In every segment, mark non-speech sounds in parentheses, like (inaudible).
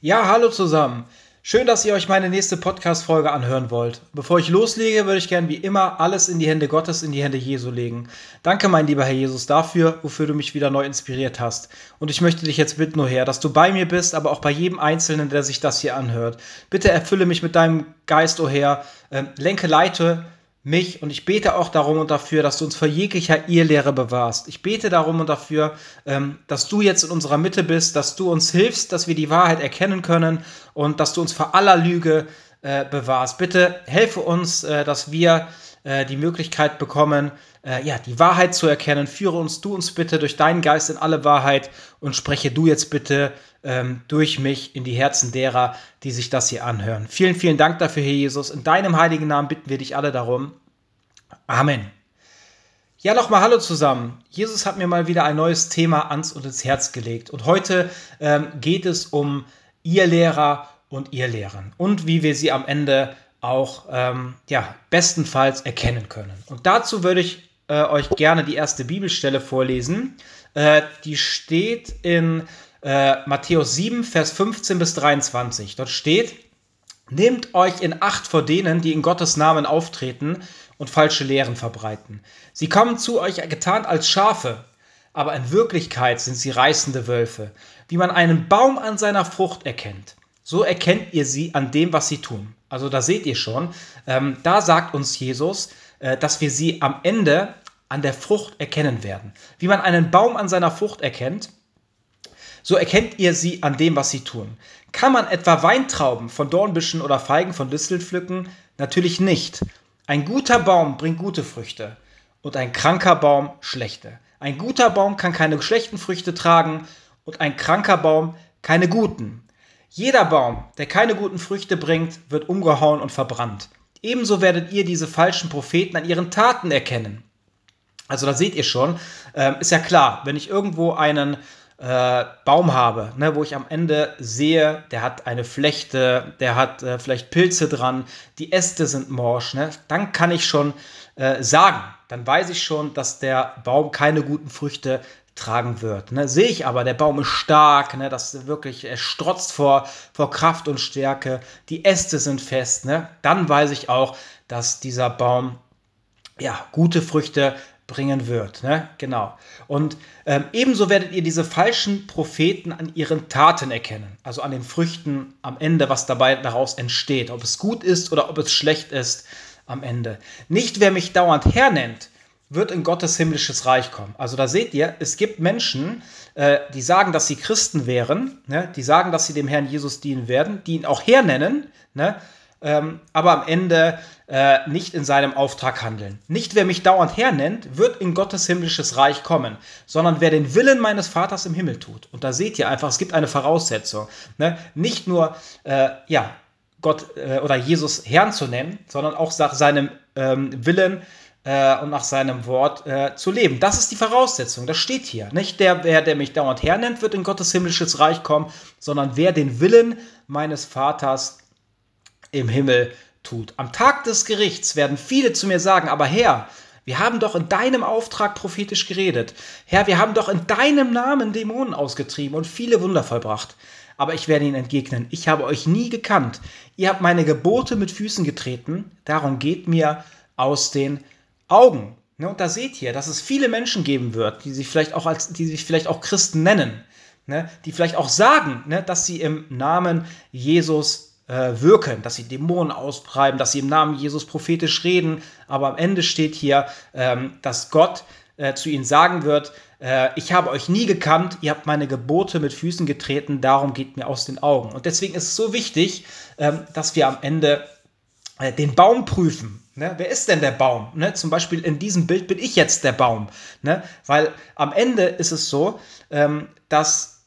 Ja, hallo zusammen. Schön, dass ihr euch meine nächste Podcast-Folge anhören wollt. Bevor ich loslege, würde ich gern wie immer alles in die Hände Gottes, in die Hände Jesu legen. Danke, mein lieber Herr Jesus, dafür, wofür du mich wieder neu inspiriert hast. Und ich möchte dich jetzt bitten, nur Herr, dass du bei mir bist, aber auch bei jedem Einzelnen, der sich das hier anhört. Bitte erfülle mich mit deinem Geist, o Herr. Ähm, lenke, leite mich und ich bete auch darum und dafür, dass du uns vor jeglicher Irrlehre bewahrst. Ich bete darum und dafür, ähm, dass du jetzt in unserer Mitte bist, dass du uns hilfst, dass wir die Wahrheit erkennen können und dass du uns vor aller Lüge äh, bewahrst. Bitte helfe uns, äh, dass wir äh, die Möglichkeit bekommen, ja, die Wahrheit zu erkennen. Führe uns du uns bitte durch deinen Geist in alle Wahrheit und spreche du jetzt bitte ähm, durch mich in die Herzen derer, die sich das hier anhören. Vielen, vielen Dank dafür, Herr Jesus. In deinem heiligen Namen bitten wir dich alle darum. Amen. Ja, nochmal Hallo zusammen. Jesus hat mir mal wieder ein neues Thema ans und ins Herz gelegt. Und heute ähm, geht es um ihr Lehrer und ihr Lehren und wie wir sie am Ende auch ähm, ja, bestenfalls erkennen können. Und dazu würde ich äh, euch gerne die erste Bibelstelle vorlesen. Äh, die steht in äh, Matthäus 7, Vers 15 bis 23. Dort steht, Nehmt euch in Acht vor denen, die in Gottes Namen auftreten und falsche Lehren verbreiten. Sie kommen zu euch getarnt als Schafe, aber in Wirklichkeit sind sie reißende Wölfe. Wie man einen Baum an seiner Frucht erkennt, so erkennt ihr sie an dem, was sie tun. Also da seht ihr schon, ähm, da sagt uns Jesus, äh, dass wir sie am Ende an der Frucht erkennen werden. Wie man einen Baum an seiner Frucht erkennt, so erkennt ihr sie an dem, was sie tun. Kann man etwa Weintrauben von Dornbüschen oder Feigen von Disteln pflücken? Natürlich nicht. Ein guter Baum bringt gute Früchte und ein kranker Baum schlechte. Ein guter Baum kann keine schlechten Früchte tragen und ein kranker Baum keine guten. Jeder Baum, der keine guten Früchte bringt, wird umgehauen und verbrannt. Ebenso werdet ihr diese falschen Propheten an ihren Taten erkennen. Also da seht ihr schon, äh, ist ja klar, wenn ich irgendwo einen äh, Baum habe, ne, wo ich am Ende sehe, der hat eine Flechte, der hat äh, vielleicht Pilze dran, die Äste sind morsch, ne, dann kann ich schon äh, sagen, dann weiß ich schon, dass der Baum keine guten Früchte tragen wird. Ne? Sehe ich aber, der Baum ist stark, ne? das wirklich, er strotzt vor, vor Kraft und Stärke, die Äste sind fest, ne? dann weiß ich auch, dass dieser Baum ja, gute Früchte bringen wird. Ne? Genau. Und ähm, ebenso werdet ihr diese falschen Propheten an ihren Taten erkennen, also an den Früchten am Ende, was dabei daraus entsteht, ob es gut ist oder ob es schlecht ist am Ende. Nicht wer mich dauernd hernennt, wird in Gottes himmlisches Reich kommen. Also da seht ihr, es gibt Menschen, äh, die sagen, dass sie Christen wären, ne? die sagen, dass sie dem Herrn Jesus dienen werden, die ihn auch hernennen, ne? Ähm, aber am Ende äh, nicht in seinem Auftrag handeln. Nicht wer mich dauernd hernennt, wird in Gottes himmlisches Reich kommen, sondern wer den Willen meines Vaters im Himmel tut. Und da seht ihr einfach, es gibt eine Voraussetzung. Ne? Nicht nur, äh, ja, Gott äh, oder Jesus Herrn zu nennen, sondern auch nach seinem ähm, Willen äh, und nach seinem Wort äh, zu leben. Das ist die Voraussetzung, das steht hier. Nicht der, wer, der mich dauernd hernennt, wird in Gottes himmlisches Reich kommen, sondern wer den Willen meines Vaters im Himmel tut. Am Tag des Gerichts werden viele zu mir sagen, aber Herr, wir haben doch in deinem Auftrag prophetisch geredet. Herr, wir haben doch in deinem Namen Dämonen ausgetrieben und viele Wunder vollbracht. Aber ich werde ihnen entgegnen, ich habe euch nie gekannt. Ihr habt meine Gebote mit Füßen getreten, darum geht mir aus den Augen. Ne, und da seht ihr, dass es viele Menschen geben wird, die sich vielleicht auch als, die sich vielleicht auch Christen nennen, ne, die vielleicht auch sagen, ne, dass sie im Namen Jesus äh, wirken, dass sie Dämonen austreiben, dass sie im Namen Jesus prophetisch reden. Aber am Ende steht hier, ähm, dass Gott äh, zu ihnen sagen wird, äh, ich habe euch nie gekannt, ihr habt meine Gebote mit Füßen getreten, darum geht mir aus den Augen. Und deswegen ist es so wichtig, ähm, dass wir am Ende äh, den Baum prüfen. Ne? Wer ist denn der Baum? Ne? Zum Beispiel in diesem Bild bin ich jetzt der Baum. Ne? Weil am Ende ist es so, ähm, dass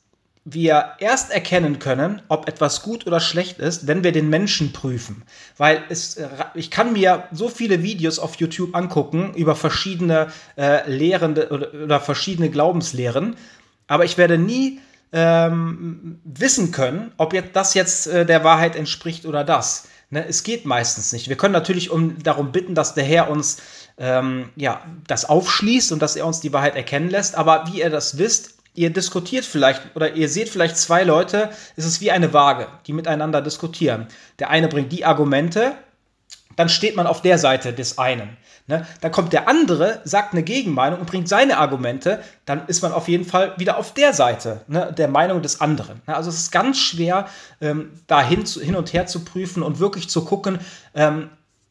wir erst erkennen können, ob etwas gut oder schlecht ist, wenn wir den Menschen prüfen. Weil es, äh, ich kann mir so viele Videos auf YouTube angucken über verschiedene äh, Lehrende oder, oder, verschiedene Glaubenslehren, aber ich werde nie ähm, wissen können, ob jetzt das jetzt äh, der Wahrheit entspricht oder das. Ne? Es geht meistens nicht. Wir können natürlich um, darum bitten, dass der Herr uns ähm, ja, das aufschließt und dass er uns die Wahrheit erkennen lässt, aber wie ihr das wisst, ihr diskutiert vielleicht oder ihr seht vielleicht zwei Leute, es ist wie eine Waage, die miteinander diskutieren. Der eine bringt die Argumente, dann steht man auf der Seite des einen. Ne? Dann kommt der andere, sagt eine Gegenmeinung und bringt seine Argumente, dann ist man auf jeden Fall wieder auf der Seite ne, der Meinung des anderen. Ne? Also es ist ganz schwer, ähm, da hin, und her zu prüfen und wirklich zu gucken, ähm,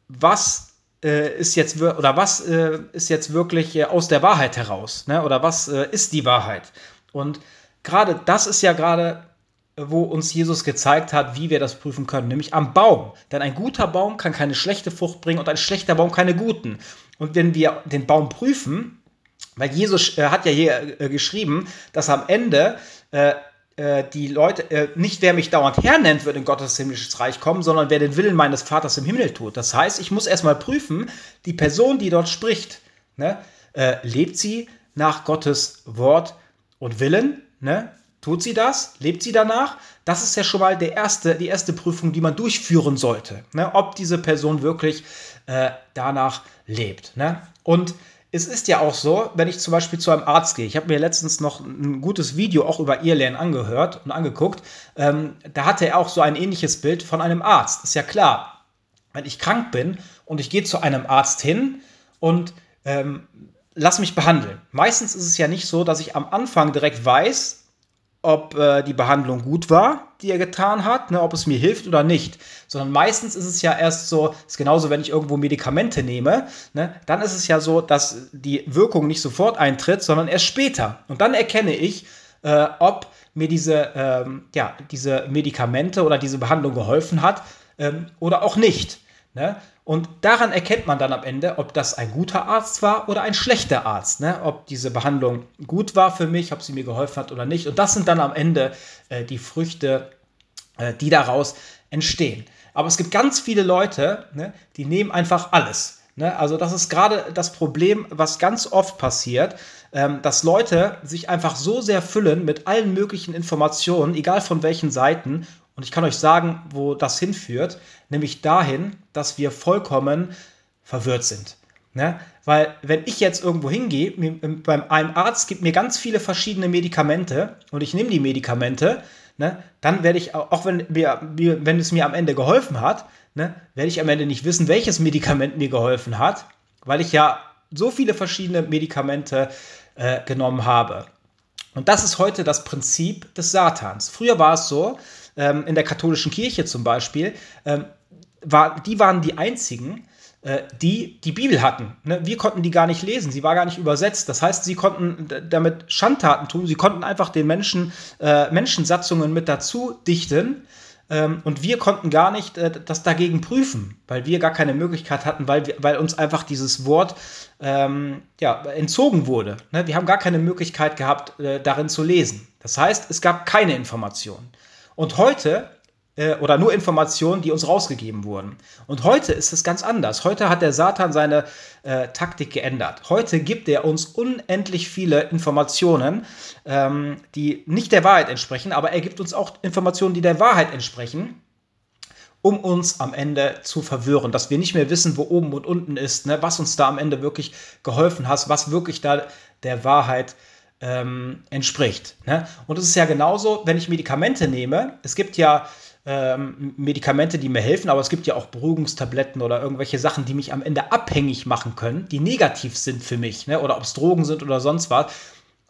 was ist jetzt oder was äh, ist jetzt wirklich äh, aus der Wahrheit heraus, ne? oder was äh, ist die Wahrheit? Und gerade das ist ja gerade wo uns Jesus gezeigt hat, wie wir das prüfen können, nämlich am Baum. Denn ein guter Baum kann keine schlechte Frucht bringen und ein schlechter Baum keine guten. Und wenn wir den Baum prüfen, weil Jesus äh, hat ja hier äh, geschrieben, dass am Ende äh, die Leute, äh, nicht wer mich dauernd hernennt, wird in Gottes himmlisches Reich kommen, sondern wer den Willen meines Vaters im Himmel tut. Das heißt, ich muss erstmal prüfen, die Person, die dort spricht, ne, äh, lebt sie nach Gottes Wort und Willen? Ne? Tut sie das? Lebt sie danach? Das ist ja schon mal der erste, die erste Prüfung, die man durchführen sollte, ne? ob diese Person wirklich äh, danach lebt. Ne? Und es ist ja auch so, wenn ich zum Beispiel zu einem Arzt gehe, ich habe mir letztens noch ein gutes Video auch über Irland angehört und angeguckt, ähm, da hatte er auch so ein ähnliches Bild von einem Arzt. Ist ja klar, wenn ich krank bin und ich gehe zu einem Arzt hin und ähm, lass mich behandeln. Meistens ist es ja nicht so, dass ich am Anfang direkt weiß, ob äh, die Behandlung gut war, die er getan hat, ne, ob es mir hilft oder nicht. Sondern meistens ist es ja erst so, ist genauso, wenn ich irgendwo Medikamente nehme, ne, dann ist es ja so, dass die Wirkung nicht sofort eintritt, sondern erst später. Und dann erkenne ich, äh, ob mir diese, ähm, ja, diese Medikamente oder diese Behandlung geholfen hat ähm, oder auch nicht. Ne? Und daran erkennt man dann am Ende, ob das ein guter Arzt war oder ein schlechter Arzt. Ne? Ob diese Behandlung gut war für mich, ob sie mir geholfen hat oder nicht. Und das sind dann am Ende äh, die Früchte, äh, die daraus entstehen. Aber es gibt ganz viele Leute, ne, die nehmen einfach alles. Ne? Also das ist gerade das Problem, was ganz oft passiert, ähm, dass Leute sich einfach so sehr füllen mit allen möglichen Informationen, egal von welchen Seiten, und ich kann euch sagen, wo das hinführt, nämlich dahin, dass wir vollkommen verwirrt sind. Ne? Weil wenn ich jetzt irgendwo hingehe, beim einem Arzt gibt mir ganz viele verschiedene Medikamente und ich nehme die Medikamente, ne, dann werde ich, auch wenn, mir, wenn es mir am Ende geholfen hat, ne, werde ich am Ende nicht wissen, welches Medikament mir geholfen hat, weil ich ja so viele verschiedene Medikamente äh, genommen habe. Und das ist heute das Prinzip des Satans. Früher war es so, ähm, in der katholischen Kirche zum Beispiel, ähm, war, die waren die einzigen, äh, die die Bibel hatten. Ne? Wir konnten die gar nicht lesen, sie war gar nicht übersetzt. Das heißt, sie konnten damit Schandtaten tun, sie konnten einfach den Menschen äh, Menschensatzungen mit dazu dichten. Ähm, und wir konnten gar nicht äh, das dagegen prüfen, weil wir gar keine Möglichkeit hatten, weil, wir, weil uns einfach dieses Wort ähm, ja, entzogen wurde. Ne? Wir haben gar keine Möglichkeit gehabt, äh, darin zu lesen. Das heißt, es gab keine Informationen. Und heute äh, oder nur Informationen, die uns rausgegeben wurden. Und heute ist es ganz anders. Heute hat der Satan seine äh, Taktik geändert. Heute gibt er uns unendlich viele Informationen, ähm, die nicht der Wahrheit entsprechen, aber er gibt uns auch Informationen, die der Wahrheit entsprechen um uns am Ende zu verwirren, dass wir nicht mehr wissen, wo oben und unten ist, ne, was uns da am Ende wirklich geholfen hat, was wirklich da der Wahrheit ähm, entspricht. Ne? Und es ist ja genauso, wenn ich Medikamente nehme. Es gibt ja ähm, Medikamente, die mir helfen, aber es gibt ja auch Beruhigungstabletten oder irgendwelche Sachen, die mich am Ende abhängig machen können, die negativ sind für mich, ne? oder ob es Drogen sind oder sonst was,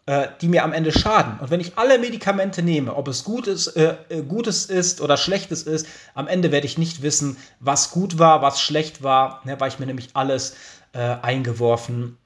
äh, die mir am Ende schaden. Und wenn ich alle Medikamente nehme, ob es Gutes, äh, äh, Gutes ist oder Schlechtes ist, am Ende werde ich nicht wissen, was gut war, was schlecht war, ne? weil ich mir nämlich alles äh, eingeworfen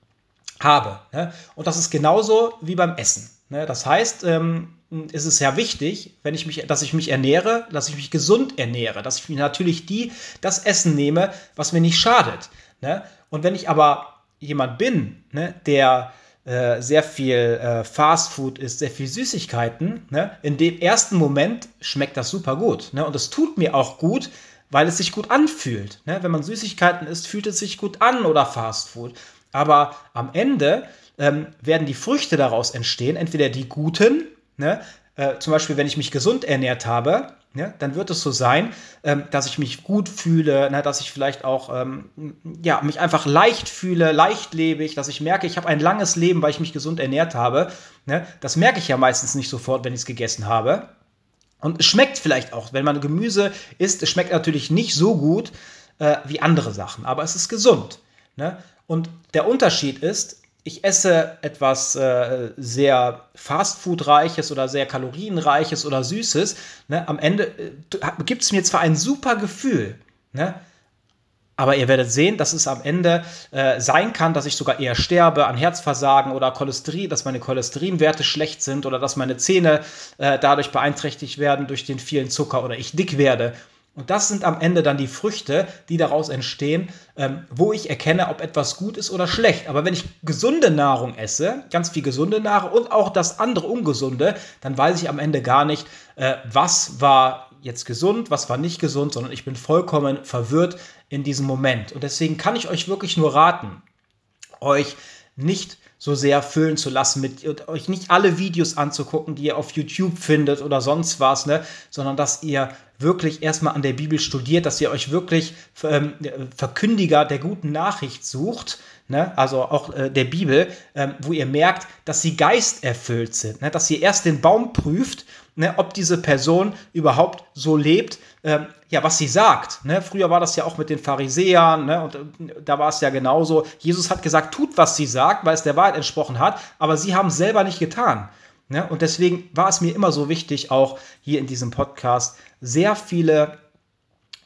habe. Ne? Und das ist genauso wie beim Essen. Ne? Das heißt, ähm, ist es ja wichtig, wenn ich mich, dass ich mich ernähre, dass ich mich gesund ernähre, dass ich mir natürlich die, das Essen nehme, was mir nicht schadet. Ne? Und wenn ich aber jemand bin, ne, der äh, sehr viel äh, Fastfood isst, sehr viel Süßigkeiten, ne, in dem ersten Moment schmeckt das super gut. Ne? Und es tut mir auch gut, weil es sich gut anfühlt. Ne? Wenn man Süßigkeiten isst, fühlt es sich gut an oder Fastfood. Aber am Ende ähm, werden die Früchte daraus entstehen, entweder die guten, ne, äh, zum Beispiel, wenn ich mich gesund ernährt habe, ja, dann wird es so sein, ähm, dass ich mich gut fühle, ne, dass ich vielleicht auch ähm, ja, mich einfach leicht fühle, leichtlebig, dass ich merke, ich habe ein langes Leben, weil ich mich gesund ernährt habe. Ne? Das merke ich ja meistens nicht sofort, wenn ich es gegessen habe. Und es schmeckt vielleicht auch, wenn man Gemüse isst, es schmeckt natürlich nicht so gut äh, wie andere Sachen, aber es ist gesund. Ne? Und der Unterschied ist, ich esse etwas äh, sehr Fastfood-reiches oder sehr kalorienreiches oder süßes, ne, am Ende äh, gibt es mir zwar ein super Gefühl, ne, aber ihr werdet sehen, dass es am Ende äh, sein kann, dass ich sogar eher sterbe an Herzversagen oder Cholesterin, dass meine Cholesterinwerte schlecht sind oder dass meine Zähne äh, dadurch beeinträchtigt werden durch den vielen Zucker oder ich dick werde. Und das sind am Ende dann die Früchte, die daraus entstehen, ähm, wo ich erkenne, ob etwas gut ist oder schlecht. Aber wenn ich gesunde Nahrung esse, ganz viel gesunde Nahrung und auch das andere ungesunde, dann weiß ich am Ende gar nicht, äh, was war jetzt gesund, was war nicht gesund, sondern ich bin vollkommen verwirrt in diesem Moment. Und deswegen kann ich euch wirklich nur raten, euch nicht so sehr füllen zu lassen, mit euch nicht alle Videos anzugucken, die ihr auf YouTube findet oder sonst was, ne, sondern dass ihr wirklich erstmal an der Bibel studiert, dass ihr euch wirklich ähm, Verkündiger der guten Nachricht sucht, ne, also auch äh, der Bibel, ähm, wo ihr merkt, dass sie geisterfüllt sind, ne, dass ihr erst den Baum prüft ne, ob diese Person überhaupt so lebt, ähm, ja, was sie sagt. Ne? Früher war das ja auch mit den Pharisäern, ne? und äh, da war es ja genauso. Jesus hat gesagt, tut, was sie sagt, weil es der Wahrheit entsprochen hat, aber sie haben es selber nicht getan. Ne? Und deswegen war es mir immer so wichtig, auch hier in diesem Podcast sehr viele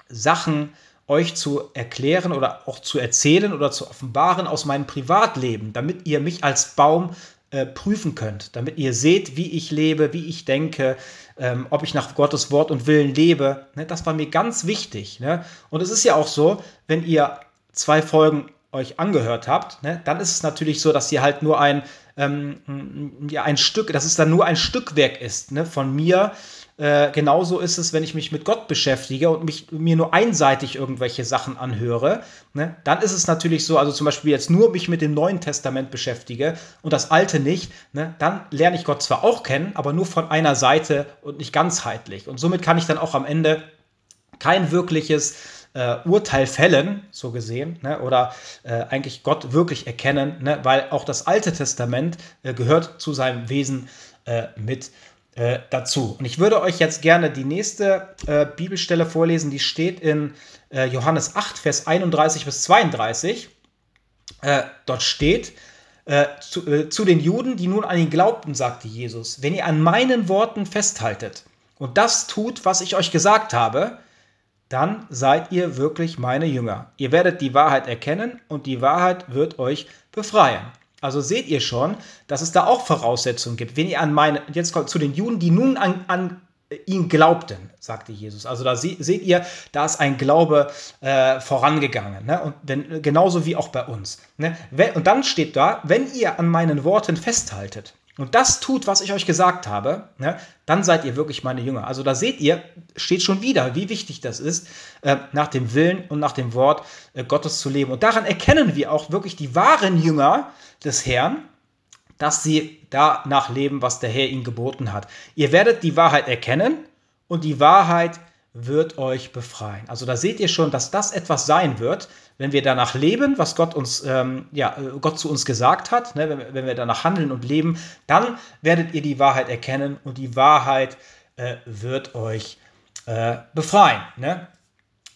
Sachen euch zu erklären oder auch zu erzählen oder zu offenbaren aus meinem Privatleben, damit ihr mich als Baum äh, prüfen könnt, damit ihr seht, wie ich lebe, wie ich denke, ähm, ob ich nach Gottes Wort und Willen lebe. Ne, das war mir ganz wichtig. Ne? Und es ist ja auch so, wenn ihr zwei Folgen euch angehört habt, ne, dann ist es natürlich so, dass ihr halt nur ein, ähm, ja, ein Stück, dass es dann nur ein Stückwerk ist ne, von mir, äh, genauso ist es, wenn ich mich mit Gott beschäftige und mich, mir nur einseitig irgendwelche Sachen anhöre. Ne? Dann ist es natürlich so, also zum Beispiel jetzt nur mich mit dem Neuen Testament beschäftige und das Alte nicht, ne? dann lerne ich Gott zwar auch kennen, aber nur von einer Seite und nicht ganzheitlich. Und somit kann ich dann auch am Ende kein wirkliches äh, Urteil fällen, so gesehen, ne? oder äh, eigentlich Gott wirklich erkennen, ne? weil auch das Alte Testament äh, gehört zu seinem Wesen äh, mit äh, dazu. Und ich würde euch jetzt gerne die nächste äh, Bibelstelle vorlesen, die steht in Johannes 8, Vers 31 bis 32. Äh, dort steht, zu, zu den Juden, die nun an ihn glaubten, sagte Jesus, wenn ihr an meinen Worten festhaltet und das tut, was ich euch gesagt habe, dann seid ihr wirklich meine Jünger. Ihr werdet die Wahrheit erkennen und die Wahrheit wird euch befreien. Also seht ihr schon, dass es da auch Voraussetzungen gibt. Wenn ihr an meine, jetzt kommt zu den Juden, die nun an, an ihn glaubten, sagte Jesus. Also da se seht ihr, da ist ein Glaube äh, vorangegangen. Ne? Und wenn, genauso wie auch bei uns. Ne? Und dann steht da, wenn ihr an meinen Worten festhaltet und das tut, was ich euch gesagt habe, ne, dann seid ihr wirklich meine Jünger. Also da seht ihr, steht schon wieder, wie wichtig das ist, äh, nach dem Willen und nach dem Wort äh, Gottes zu leben. Und daran erkennen wir auch wirklich die wahren Jünger des Herrn, dass sie danach leben, was der Herr ihnen geboten hat. Ihr werdet die Wahrheit erkennen und die Wahrheit wird euch befreien. Also da seht ihr schon, dass das etwas sein wird, wenn wir danach leben, was Gott uns, ähm, ja, Gott zu uns gesagt hat, ne, wenn, wenn, wir danach handeln und leben, dann werdet ihr die Wahrheit erkennen und die Wahrheit äh, wird euch äh, befreien. Ne?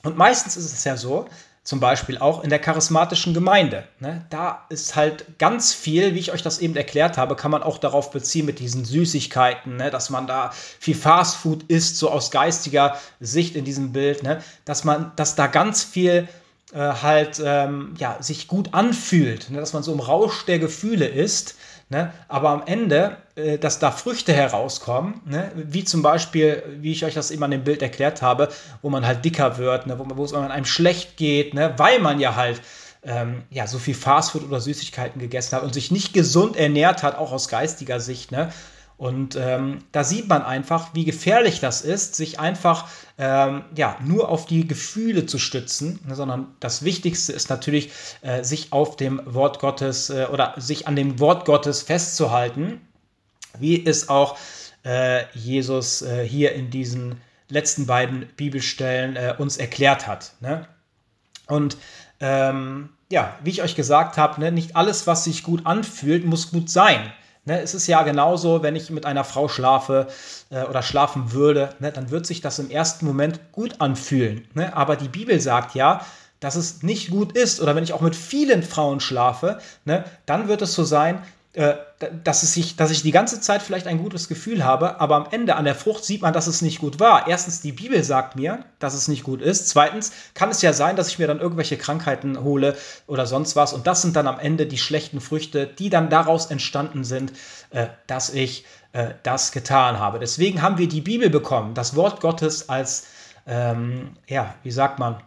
Und meistens ist es ja so, zum Beispiel auch in der charismatischen Gemeinde. Ne? Da ist halt ganz viel, wie ich euch das eben erklärt habe, kann man auch darauf beziehen mit diesen Süßigkeiten, ne? dass man da viel Fastfood isst, so aus geistiger Sicht in diesem Bild, ne? dass man, dass da ganz viel äh, halt ähm, ja, sich gut anfühlt, ne? dass man so im Rausch der Gefühle ist. Ne? Aber am Ende, äh, dass da Früchte herauskommen, ne? wie zum Beispiel, wie ich euch das eben an dem Bild erklärt habe, wo man halt dicker wird, ne? wo, wo es einem schlecht geht, ne? weil man ja halt ähm, ja, so viel Fastfood oder Süßigkeiten gegessen hat und sich nicht gesund ernährt hat, auch aus geistiger Sicht. Ne? Und ähm, da sieht man einfach, wie gefährlich das ist, sich einfach ähm, ja, nur auf die Gefühle zu stützen, ne, sondern das Wichtigste ist natürlich, äh, sich auf dem Wort Gottes äh, oder sich an dem Wort Gottes festzuhalten, wie es auch äh, Jesus äh, hier in diesen letzten beiden Bibelstellen äh, uns erklärt hat. Ne? Und ähm, ja, wie ich euch gesagt habe, ne, nicht alles, was sich gut anfühlt, muss gut sein. Ne, es ist ja genauso, wenn ich mit einer Frau schlafe äh, oder schlafen würde, ne, dann wird sich das im ersten Moment gut anfühlen. Ne? Aber die Bibel sagt ja, dass es nicht gut ist. Oder wenn ich auch mit vielen Frauen schlafe, ne, dann wird es so sein, dass, es sich, dass ich die ganze Zeit vielleicht ein gutes Gefühl habe, aber am Ende an der Frucht sieht man, dass es nicht gut war. Erstens, die Bibel sagt mir, dass es nicht gut ist. Zweitens, kann es ja sein, dass ich mir dann irgendwelche Krankheiten hole oder sonst was. Und das sind dann am Ende die schlechten Früchte, die dann daraus entstanden sind, äh, dass ich äh, das getan habe. Deswegen haben wir die Bibel bekommen, das Wort Gottes als, ähm, ja, wie sagt man,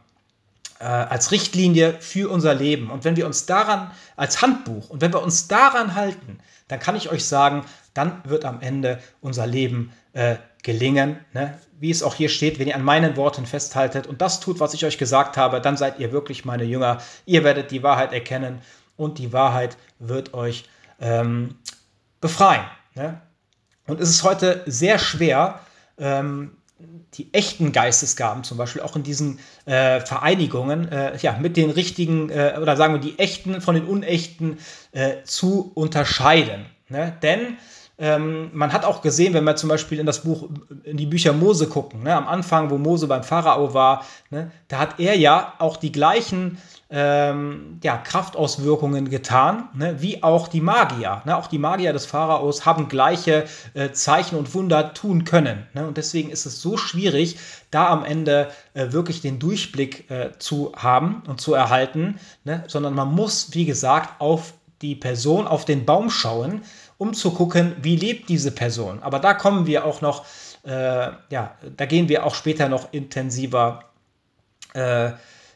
äh, als Richtlinie für unser Leben. Und wenn wir uns daran, als Handbuch, und wenn wir uns daran halten, dann kann ich euch sagen, dann wird am Ende unser Leben äh, gelingen. Ne? Wie es auch hier steht, wenn ihr an meinen Worten festhaltet und das tut, was ich euch gesagt habe, dann seid ihr wirklich meine Jünger. Ihr werdet die Wahrheit erkennen und die Wahrheit wird euch ähm, befreien. Ne? Und es ist heute sehr schwer, ähm, die echten Geistesgaben zum Beispiel auch in diesen äh, Vereinigungen äh, ja, mit den richtigen äh, oder sagen wir die echten von den unechten äh, zu unterscheiden. Ne? Denn ähm, man hat auch gesehen, wenn wir zum Beispiel in das Buch, in die Bücher Mose gucken, ne, am Anfang, wo Mose beim Pharao war, ne, da hat er ja auch die gleichen ähm, ja, Kraftauswirkungen getan, ne, wie auch die Magier. Ne? Auch die Magier des Pharaos haben gleiche äh, Zeichen und Wunder tun können. Ne? Und deswegen ist es so schwierig, da am Ende äh, wirklich den Durchblick äh, zu haben und zu erhalten, ne? sondern man muss, wie gesagt, auf die Person, auf den Baum schauen, um zu gucken, wie lebt diese Person. Aber da kommen wir auch noch, äh, ja, da gehen wir auch später noch intensiver äh,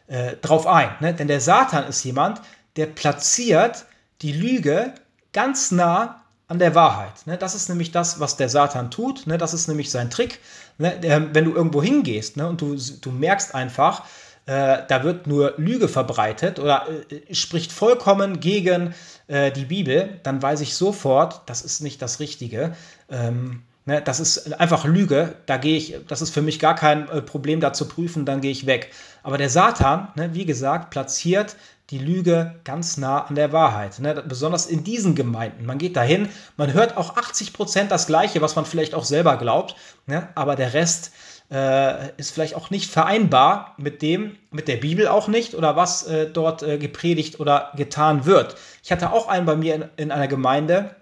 äh, drauf ein. Ne? Denn der Satan ist jemand, der platziert die Lüge ganz nah an der Wahrheit. Ne? Das ist nämlich das, was der Satan tut. Ne? Das ist nämlich sein Trick. Ne? Der, wenn du irgendwo hingehst ne? und du, du merkst einfach, äh, da wird nur Lüge verbreitet oder äh, spricht vollkommen gegen äh, die Bibel, dann weiß ich sofort, das ist nicht das Richtige. Ähm, Ne, das ist einfach Lüge. Da gehe ich, das ist für mich gar kein äh, Problem, da zu prüfen, dann gehe ich weg. Aber der Satan, ne, wie gesagt, platziert die Lüge ganz nah an der Wahrheit. Ne? Besonders in diesen Gemeinden. Man geht dahin, man hört auch 80 Prozent das Gleiche, was man vielleicht auch selber glaubt, ne? aber der Rest äh, ist vielleicht auch nicht vereinbar mit dem, mit der Bibel auch nicht oder was äh, dort äh, gepredigt oder getan wird. Ich hatte auch einen bei mir in, in einer Gemeinde,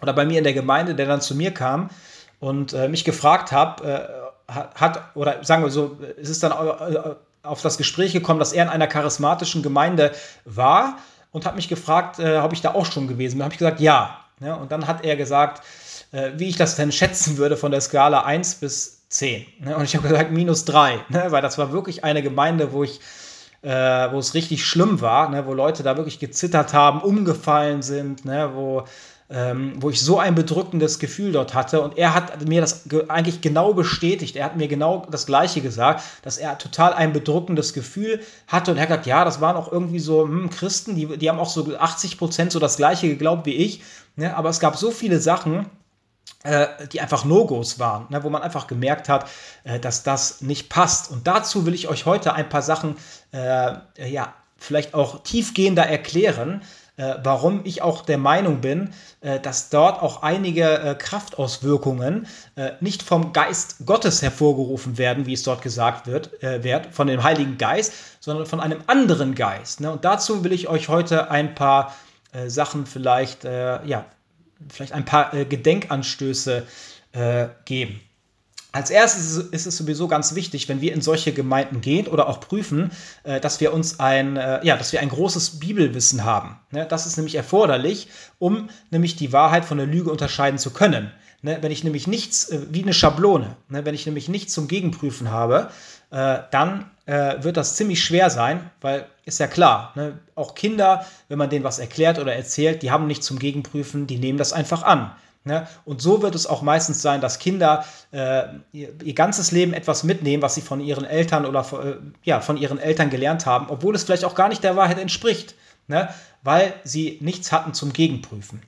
oder bei mir in der Gemeinde, der dann zu mir kam und äh, mich gefragt hat, äh, hat, oder sagen wir so, es ist dann auf das Gespräch gekommen, dass er in einer charismatischen Gemeinde war und hat mich gefragt, äh, ob ich da auch schon gewesen bin. Da habe ich gesagt, ja. ja. Und dann hat er gesagt, wie ich das denn schätzen würde von der Skala 1 bis 10. Ne? Und ich habe gesagt, minus 3, ne? weil das war wirklich eine Gemeinde, wo ich äh, wo es richtig schlimm war, ne, wo Leute da wirklich gezittert haben, umgefallen sind, ne, wo ähm, wo ich so ein bedrückendes Gefühl dort hatte. Und er hat mir das eigentlich genau bestätigt. Er hat mir genau das Gleiche gesagt, dass er total ein bedrückendes Gefühl hatte. Und er hat gesagt, ja, das waren auch irgendwie so hm, Christen, die, die haben auch so 80 Prozent so das Gleiche geglaubt wie ich. Ne? Aber es gab so viele Sachen, die einfach No-Gos waren, ne, wo man einfach gemerkt hat, äh, dass das nicht passt. Und dazu will ich euch heute ein paar Sachen, äh, ja, vielleicht auch tiefgehender erklären, äh, warum ich auch der Meinung bin, äh, dass dort auch einige äh, Kraftauswirkungen äh, nicht vom Geist Gottes hervorgerufen werden, wie es dort gesagt wird, äh, wird von dem Heiligen Geist, sondern von einem anderen Geist. Ne? Und dazu will ich euch heute ein paar äh, Sachen vielleicht, ja, vielleicht ein paar Gedenkanstöße geben. Als erstes ist es sowieso ganz wichtig, wenn wir in solche Gemeinden gehen oder auch prüfen, äh, dass wir uns ein, äh, ja, dass wir ein großes Bibelwissen haben. Ne, das ist nämlich erforderlich, um nämlich die Wahrheit von der Lüge unterscheiden zu können. Ne, wenn ich nämlich nichts, äh, wie eine Schablone, ne, wenn ich nämlich nichts zum Gegenprüfen habe, dann wird das ziemlich schwer sein, weil ist ja klar, auch Kinder, wenn man denen was erklärt oder erzählt, die haben nichts zum Gegenprüfen, die nehmen das einfach an. Ne? Und so wird es auch meistens sein, dass Kinder äh, ihr, ihr, ganzes Leben etwas mitnehmen, was sie von ihren Eltern oder äh, ja, von ihren Eltern gelernt haben, obwohl es vielleicht auch gar nicht der Wahrheit entspricht, ne? weil sie nichts hatten zum Gegenprüfen.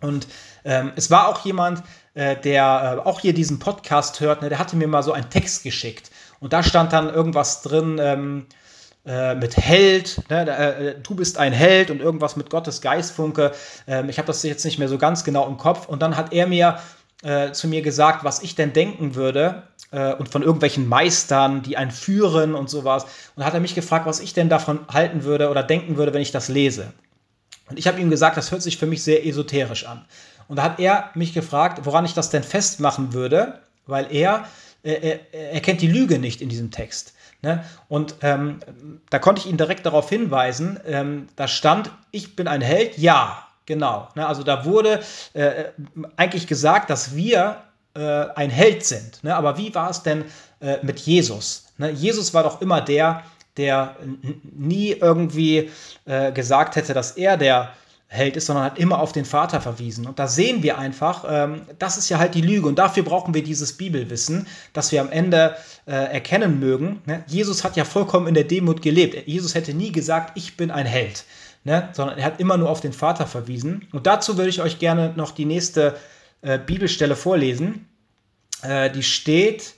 Und ähm, es war auch jemand, äh, der äh, auch hier diesen Podcast hört, ne, der hatte mir mal so einen Text geschickt. Und da stand dann irgendwas drin ähm, äh, mit Held, ne, äh, du bist ein Held und irgendwas mit Gottes Geistfunke. Ähm, ich habe das jetzt nicht mehr so ganz genau im Kopf. Und dann hat er mir äh, zu mir gesagt, was ich denn denken würde äh, und von irgendwelchen Meistern, die einen führen und sowas. Und hat er mich gefragt, was ich denn davon halten würde oder denken würde, wenn ich das lese. Und ich habe ihm gesagt, das hört sich für mich sehr esoterisch an. Und da hat er mich gefragt, woran ich das denn festmachen würde, weil er, äh, er, er kennt die Lüge nicht in diesem Text. Ne? Und ähm, da konnte ich ihn direkt darauf hinweisen, ähm, da stand, ich bin ein Held, ja, genau. Ne? Also da wurde äh, eigentlich gesagt, dass wir äh, ein Held sind. Ne? Aber wie war es denn äh, mit Jesus? Ne? Jesus war doch immer der, der nie irgendwie äh, gesagt hätte, dass er der Held ist, sondern hat immer auf den Vater verwiesen. Und da sehen wir einfach, ähm, das ist ja halt die Lüge. Und dafür brauchen wir dieses Bibelwissen, dass wir am Ende äh, erkennen mögen. Ne? Jesus hat ja vollkommen in der Demut gelebt. Jesus hätte nie gesagt, ich bin ein Held, ne? sondern er hat immer nur auf den Vater verwiesen. Und dazu würde ich euch gerne noch die nächste äh, Bibelstelle vorlesen. Äh, die steht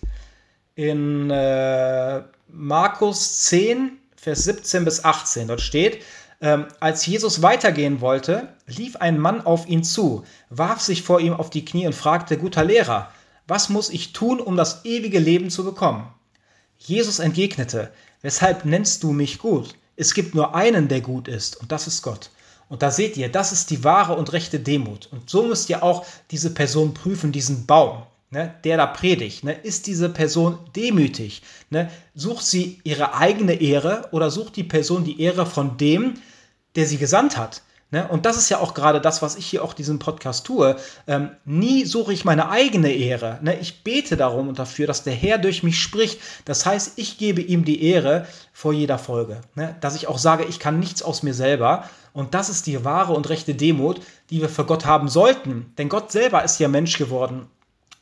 in äh, Markus 10, Vers 17 bis 18. Dort steht, ähm, als Jesus weitergehen wollte, lief ein Mann auf ihn zu, warf sich vor ihm auf die Knie und fragte, guter Lehrer, was muss ich tun, um das ewige Leben zu bekommen? Jesus entgegnete, weshalb nennst du mich gut? Es gibt nur einen, der gut ist, und das ist Gott. Und da seht ihr, das ist die wahre und rechte Demut. Und so müsst ihr auch diese Person prüfen, diesen Baum ne, der da predigt, ne, ist diese Person demütig? Ne? Sucht sie ihre eigene Ehre oder sucht die Person die Ehre von dem, der sie gesandt hat? Ne? Und das ist ja auch gerade das, was ich hier auch diesen Podcast tue. Ähm, nie suche ich meine eigene Ehre. Ne? Ich bete darum und dafür, dass der Herr durch mich spricht. Das heißt, ich gebe ihm die Ehre vor jeder Folge. Ne? Dass ich auch sage, ich kann nichts aus mir selber. Und das ist die wahre und rechte Demut, die wir für Gott haben sollten. Denn Gott selber ist ja Mensch geworden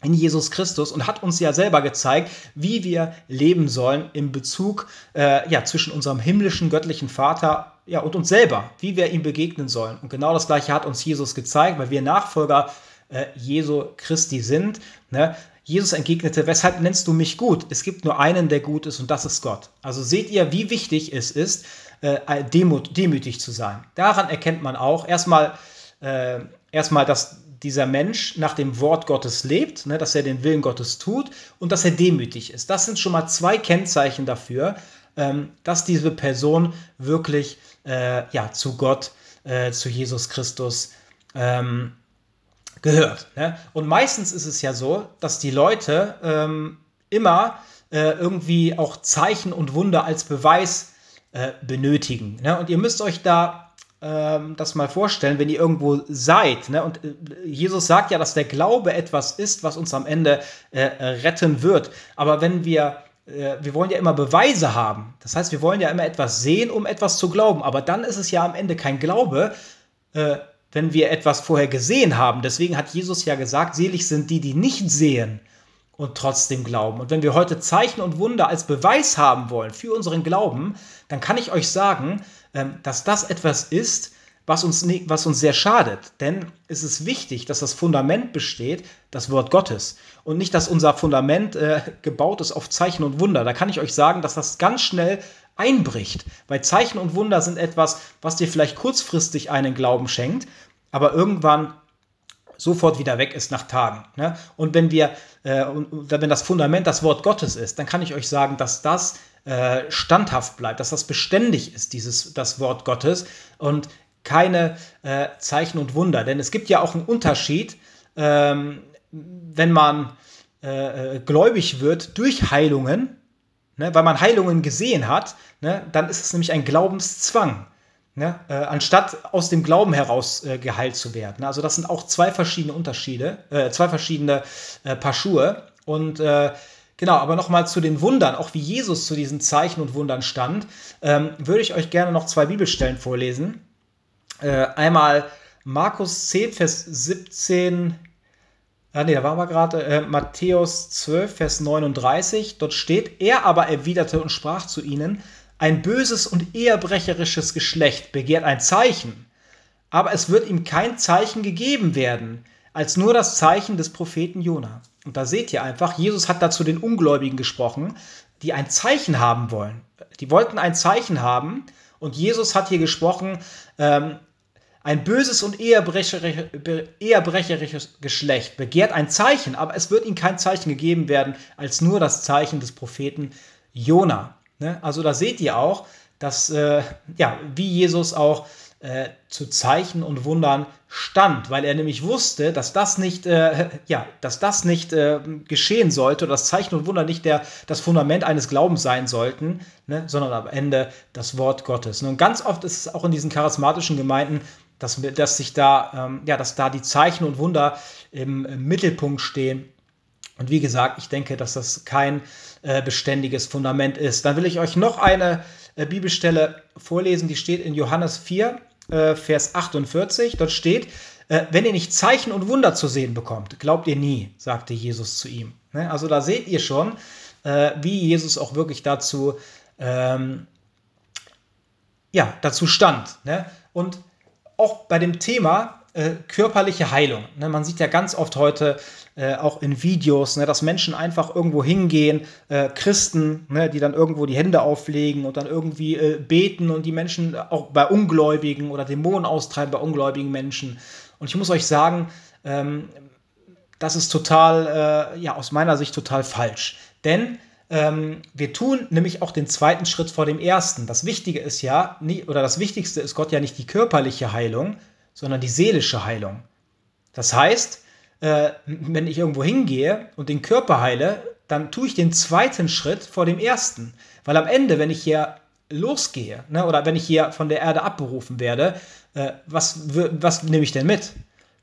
in Jesus Christus und hat uns ja selber gezeigt, wie wir leben sollen im Bezug äh, ja, zwischen unserem himmlischen göttlichen Vater ja, und uns selber, wie wir ihm begegnen sollen. Und genau das Gleiche hat uns Jesus gezeigt, weil wir Nachfolger äh, Jesu Christi sind. Ne? Jesus entgegnete, weshalb nennst du mich gut? Es gibt nur einen, der gut ist und das ist Gott. Also seht ihr, wie wichtig es ist, äh, demut, demütig zu sein. Daran erkennt man auch erstmal, äh, erstmal, dass dieser Mensch nach dem Wort Gottes lebt, ne, dass er den Willen Gottes tut und dass er demütig ist. Das sind schon mal zwei Kennzeichen dafür, ähm, dass diese Person wirklich äh, ja, zu Gott, äh, zu Jesus Christus ähm, gehört. Ne? Und meistens ist es ja so, dass die Leute ähm, immer äh, irgendwie auch Zeichen und Wunder als Beweis äh, benötigen. Ne? Und ihr müsst euch da ähm, das mal vorstellen, wenn ihr irgendwo seid. Ne? Und äh, Jesus sagt ja, dass der Glaube etwas ist, was uns am Ende äh, retten wird. Aber wenn wir äh, wir wollen ja immer Beweise haben. Das heißt, wir wollen ja immer etwas sehen, um etwas zu glauben. Aber dann ist es ja am Ende kein Glaube, äh, wenn wir etwas vorher gesehen haben. Deswegen hat Jesus ja gesagt, selig sind die, die nicht sehen und trotzdem glauben. Und wenn wir heute Zeichen und Wunder als Beweis haben wollen für unseren Glauben, dann kann ich euch sagen, dass das etwas ist, was uns, was uns sehr schadet. Denn es ist wichtig, dass das Fundament besteht, das Wort Gottes. Und nicht, dass unser Fundament äh, gebaut ist auf Zeichen und Wunder. Da kann ich euch sagen, dass das ganz schnell einbricht. Weil Zeichen und Wunder sind etwas, was dir vielleicht kurzfristig einen Glauben schenkt, aber irgendwann sofort wieder weg ist nach Tagen. Ne? Und wenn wir, äh, wenn das Fundament das Wort Gottes ist, dann kann ich euch sagen, dass das äh, standhaft bleibt, dass das beständig ist, dieses, das Wort Gottes und keine äh, Zeichen und Wunder. Denn es gibt ja auch einen Unterschied, ähm, wenn man äh, äh gläubig wird durch Heilungen, ne, weil man Heilungen gesehen hat, ne, dann ist es nämlich ein Glaubenszwang. Ne, äh, anstatt aus dem Glauben heraus äh, geheilt zu werden. Also das sind auch zwei verschiedene Unterschiede, äh, zwei verschiedene äh, Paar Schuhe. Und äh, genau, aber nochmal zu den Wundern, auch wie Jesus zu diesen Zeichen und Wundern stand, ähm, würde ich euch gerne noch zwei Bibelstellen vorlesen. Äh, einmal Markus 10, Vers 17. Ah, nee, da waren wir gerade. Matthäus 12, Vers 39. Dort steht: Er aber erwiderte und sprach zu ihnen: ein böses und ehebrecherisches Geschlecht begehrt ein Zeichen, aber es wird ihm kein Zeichen gegeben werden, als nur das Zeichen des Propheten Jona. Und da seht ihr einfach, Jesus hat da zu den Ungläubigen gesprochen, die ein Zeichen haben wollen. Die wollten ein Zeichen haben und Jesus hat hier gesprochen, ähm, ein böses und ehebrecherisches Geschlecht begehrt ein Zeichen, aber es wird ihm kein Zeichen gegeben werden, als nur das Zeichen des Propheten Jona. Ne? Also da seht ihr auch, dass, äh, ja, wie Jesus auch äh, zu Zeichen und Wundern stand, weil er nämlich wusste, dass das nicht, äh, (laughs) ja, dass das nicht äh, geschehen sollte, oder das Zeichen und Wunder nicht der, das Fundament eines Glaubens sein sollten, ne, sondern am Ende das Wort Gottes. Und ganz oft ist es auch in diesen charismatischen Gemeinden, dass, dass sich da, ähm, ja, dass da die Zeichen und Wunder im, im Mittelpunkt stehen. Und wie gesagt, ich denke, dass das kein äh, beständiges Fundament ist. Dann will ich euch noch eine äh, Bibelstelle vorlesen, die steht in Johannes 4, äh, Vers 48. Dort steht, äh, wenn ihr nicht Zeichen und Wunder zu sehen bekommt, glaubt ihr nie, sagte Jesus zu ihm. Ne? Also da seht ihr schon, äh, wie Jesus auch wirklich dazu, ähm, ja, dazu stand. Ne? Und auch bei dem Thema äh, körperliche Heilung. Ne? Man sieht ja ganz oft heute äh, auch in Videos, ne, dass Menschen einfach irgendwo hingehen, äh, Christen, ne, die dann irgendwo die Hände auflegen und dann irgendwie äh, beten und die Menschen auch bei Ungläubigen oder Dämonen austreiben bei ungläubigen Menschen. Und ich muss euch sagen, ähm, das ist total, äh, ja, aus meiner Sicht total falsch. Denn ähm, wir tun nämlich auch den zweiten Schritt vor dem ersten. Das Wichtige ist ja, nie, oder das Wichtigste ist Gott ja nicht die körperliche Heilung, sondern die seelische Heilung. Das heißt, äh, wenn ich irgendwo hingehe und den Körper heile, dann tue ich den zweiten Schritt vor dem ersten. Weil am Ende, wenn ich hier losgehe, ne, oder wenn ich hier von der Erde abberufen werde, äh, was, was nehme ich denn mit?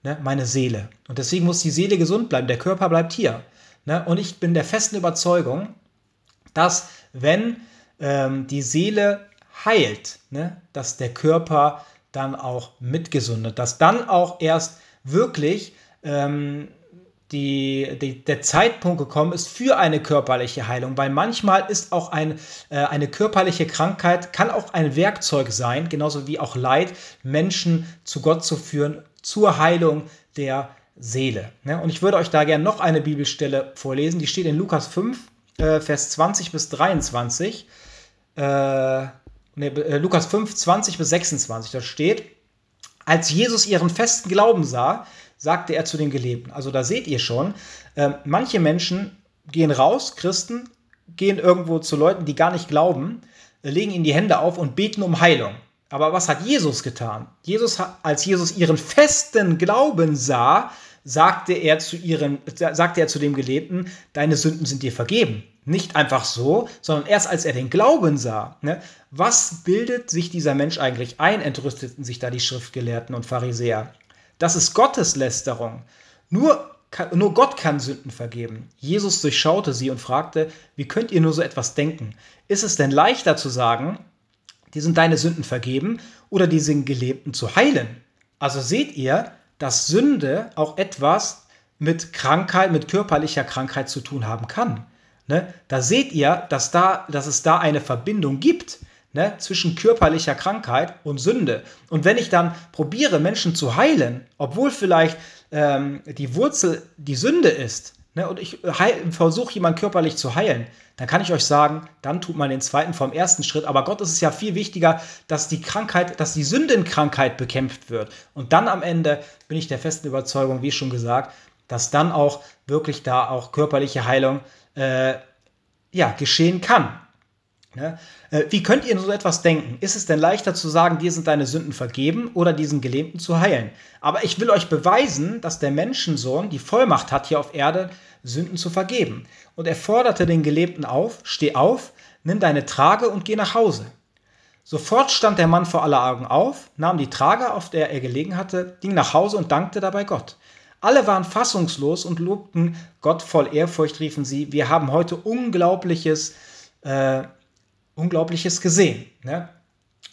Ne, meine Seele. Und deswegen muss die Seele gesund bleiben, der Körper bleibt hier. Ne? Und ich bin der festen Überzeugung, dass wenn ähm, die Seele heilt, ne, dass der Körper dann auch mitgesundet, dass dann auch erst wirklich ähm, die, die, der Zeitpunkt gekommen ist für eine körperliche Heilung, weil manchmal ist auch ein, äh, eine körperliche Krankheit, kann auch ein Werkzeug sein, genauso wie auch Leid, Menschen zu Gott zu führen, zur Heilung der Seele. Ne? Und ich würde euch da gerne noch eine Bibelstelle vorlesen, die steht in Lukas 5, äh, Vers 20 bis 23. Äh, ne, äh, Lukas 5, 20 bis 26, da steht, als Jesus ihren festen Glauben sah, sagte er zu den Gelebten. Also da seht ihr schon, äh, manche Menschen gehen raus, Christen, gehen irgendwo zu Leuten, die gar nicht glauben, äh, legen ihnen die Hände auf und beten um Heilung. Aber was hat Jesus getan? Jesus, als Jesus ihren festen Glauben sah, sagte er zu ihren, sagte er zu dem Gelebten, deine Sünden sind dir vergeben. Nicht einfach so, sondern erst als er den Glauben sah. Ne? Was bildet sich dieser Mensch eigentlich ein, entrüsteten sich da die Schriftgelehrten und Pharisäer. Das ist Gotteslästerung. Nur, nur Gott kann Sünden vergeben. Jesus durchschaute sie und fragte, wie könnt ihr nur so etwas denken? Ist es denn leichter zu sagen, die sind deine Sünden vergeben oder die sind Gelebten zu heilen? Also seht ihr, dass Sünde auch etwas mit Krankheit, mit körperlicher Krankheit zu tun haben kann. Ne? Da seht ihr, dass, da, dass es da eine Verbindung gibt ne, zwischen körperlicher Krankheit und Sünde. Und wenn ich dann probiere, Menschen zu heilen, obwohl vielleicht ähm, die Wurzel die Sünde ist, ne, und ich versuche jemanden körperlich zu heilen, dann kann ich euch sagen, dann tut man den zweiten vom ersten Schritt. Aber Gott ist es ja viel wichtiger, dass die Krankheit, dass die Sündenkrankheit bekämpft wird. Und dann am Ende bin ich der festen Überzeugung, wie schon gesagt, dass dann auch wirklich da auch körperliche Heilung äh, ja, geschehen kann. Äh, wie könnt ihr so etwas denken? Ist es denn leichter zu sagen, dir sind deine Sünden vergeben oder diesen Gelähmten zu heilen? Aber ich will euch beweisen, dass der Menschensohn die Vollmacht hat, hier auf Erde Sünden zu vergeben. Und er forderte den Gelähmten auf, steh auf, nimm deine Trage und geh nach Hause. Sofort stand der Mann vor aller Augen auf, nahm die Trage, auf der er gelegen hatte, ging nach Hause und dankte dabei Gott. Alle waren fassungslos und lobten Gott voll Ehrfurcht, riefen sie, wir haben heute Unglaubliches äh, Unglaubliches gesehen. Ne?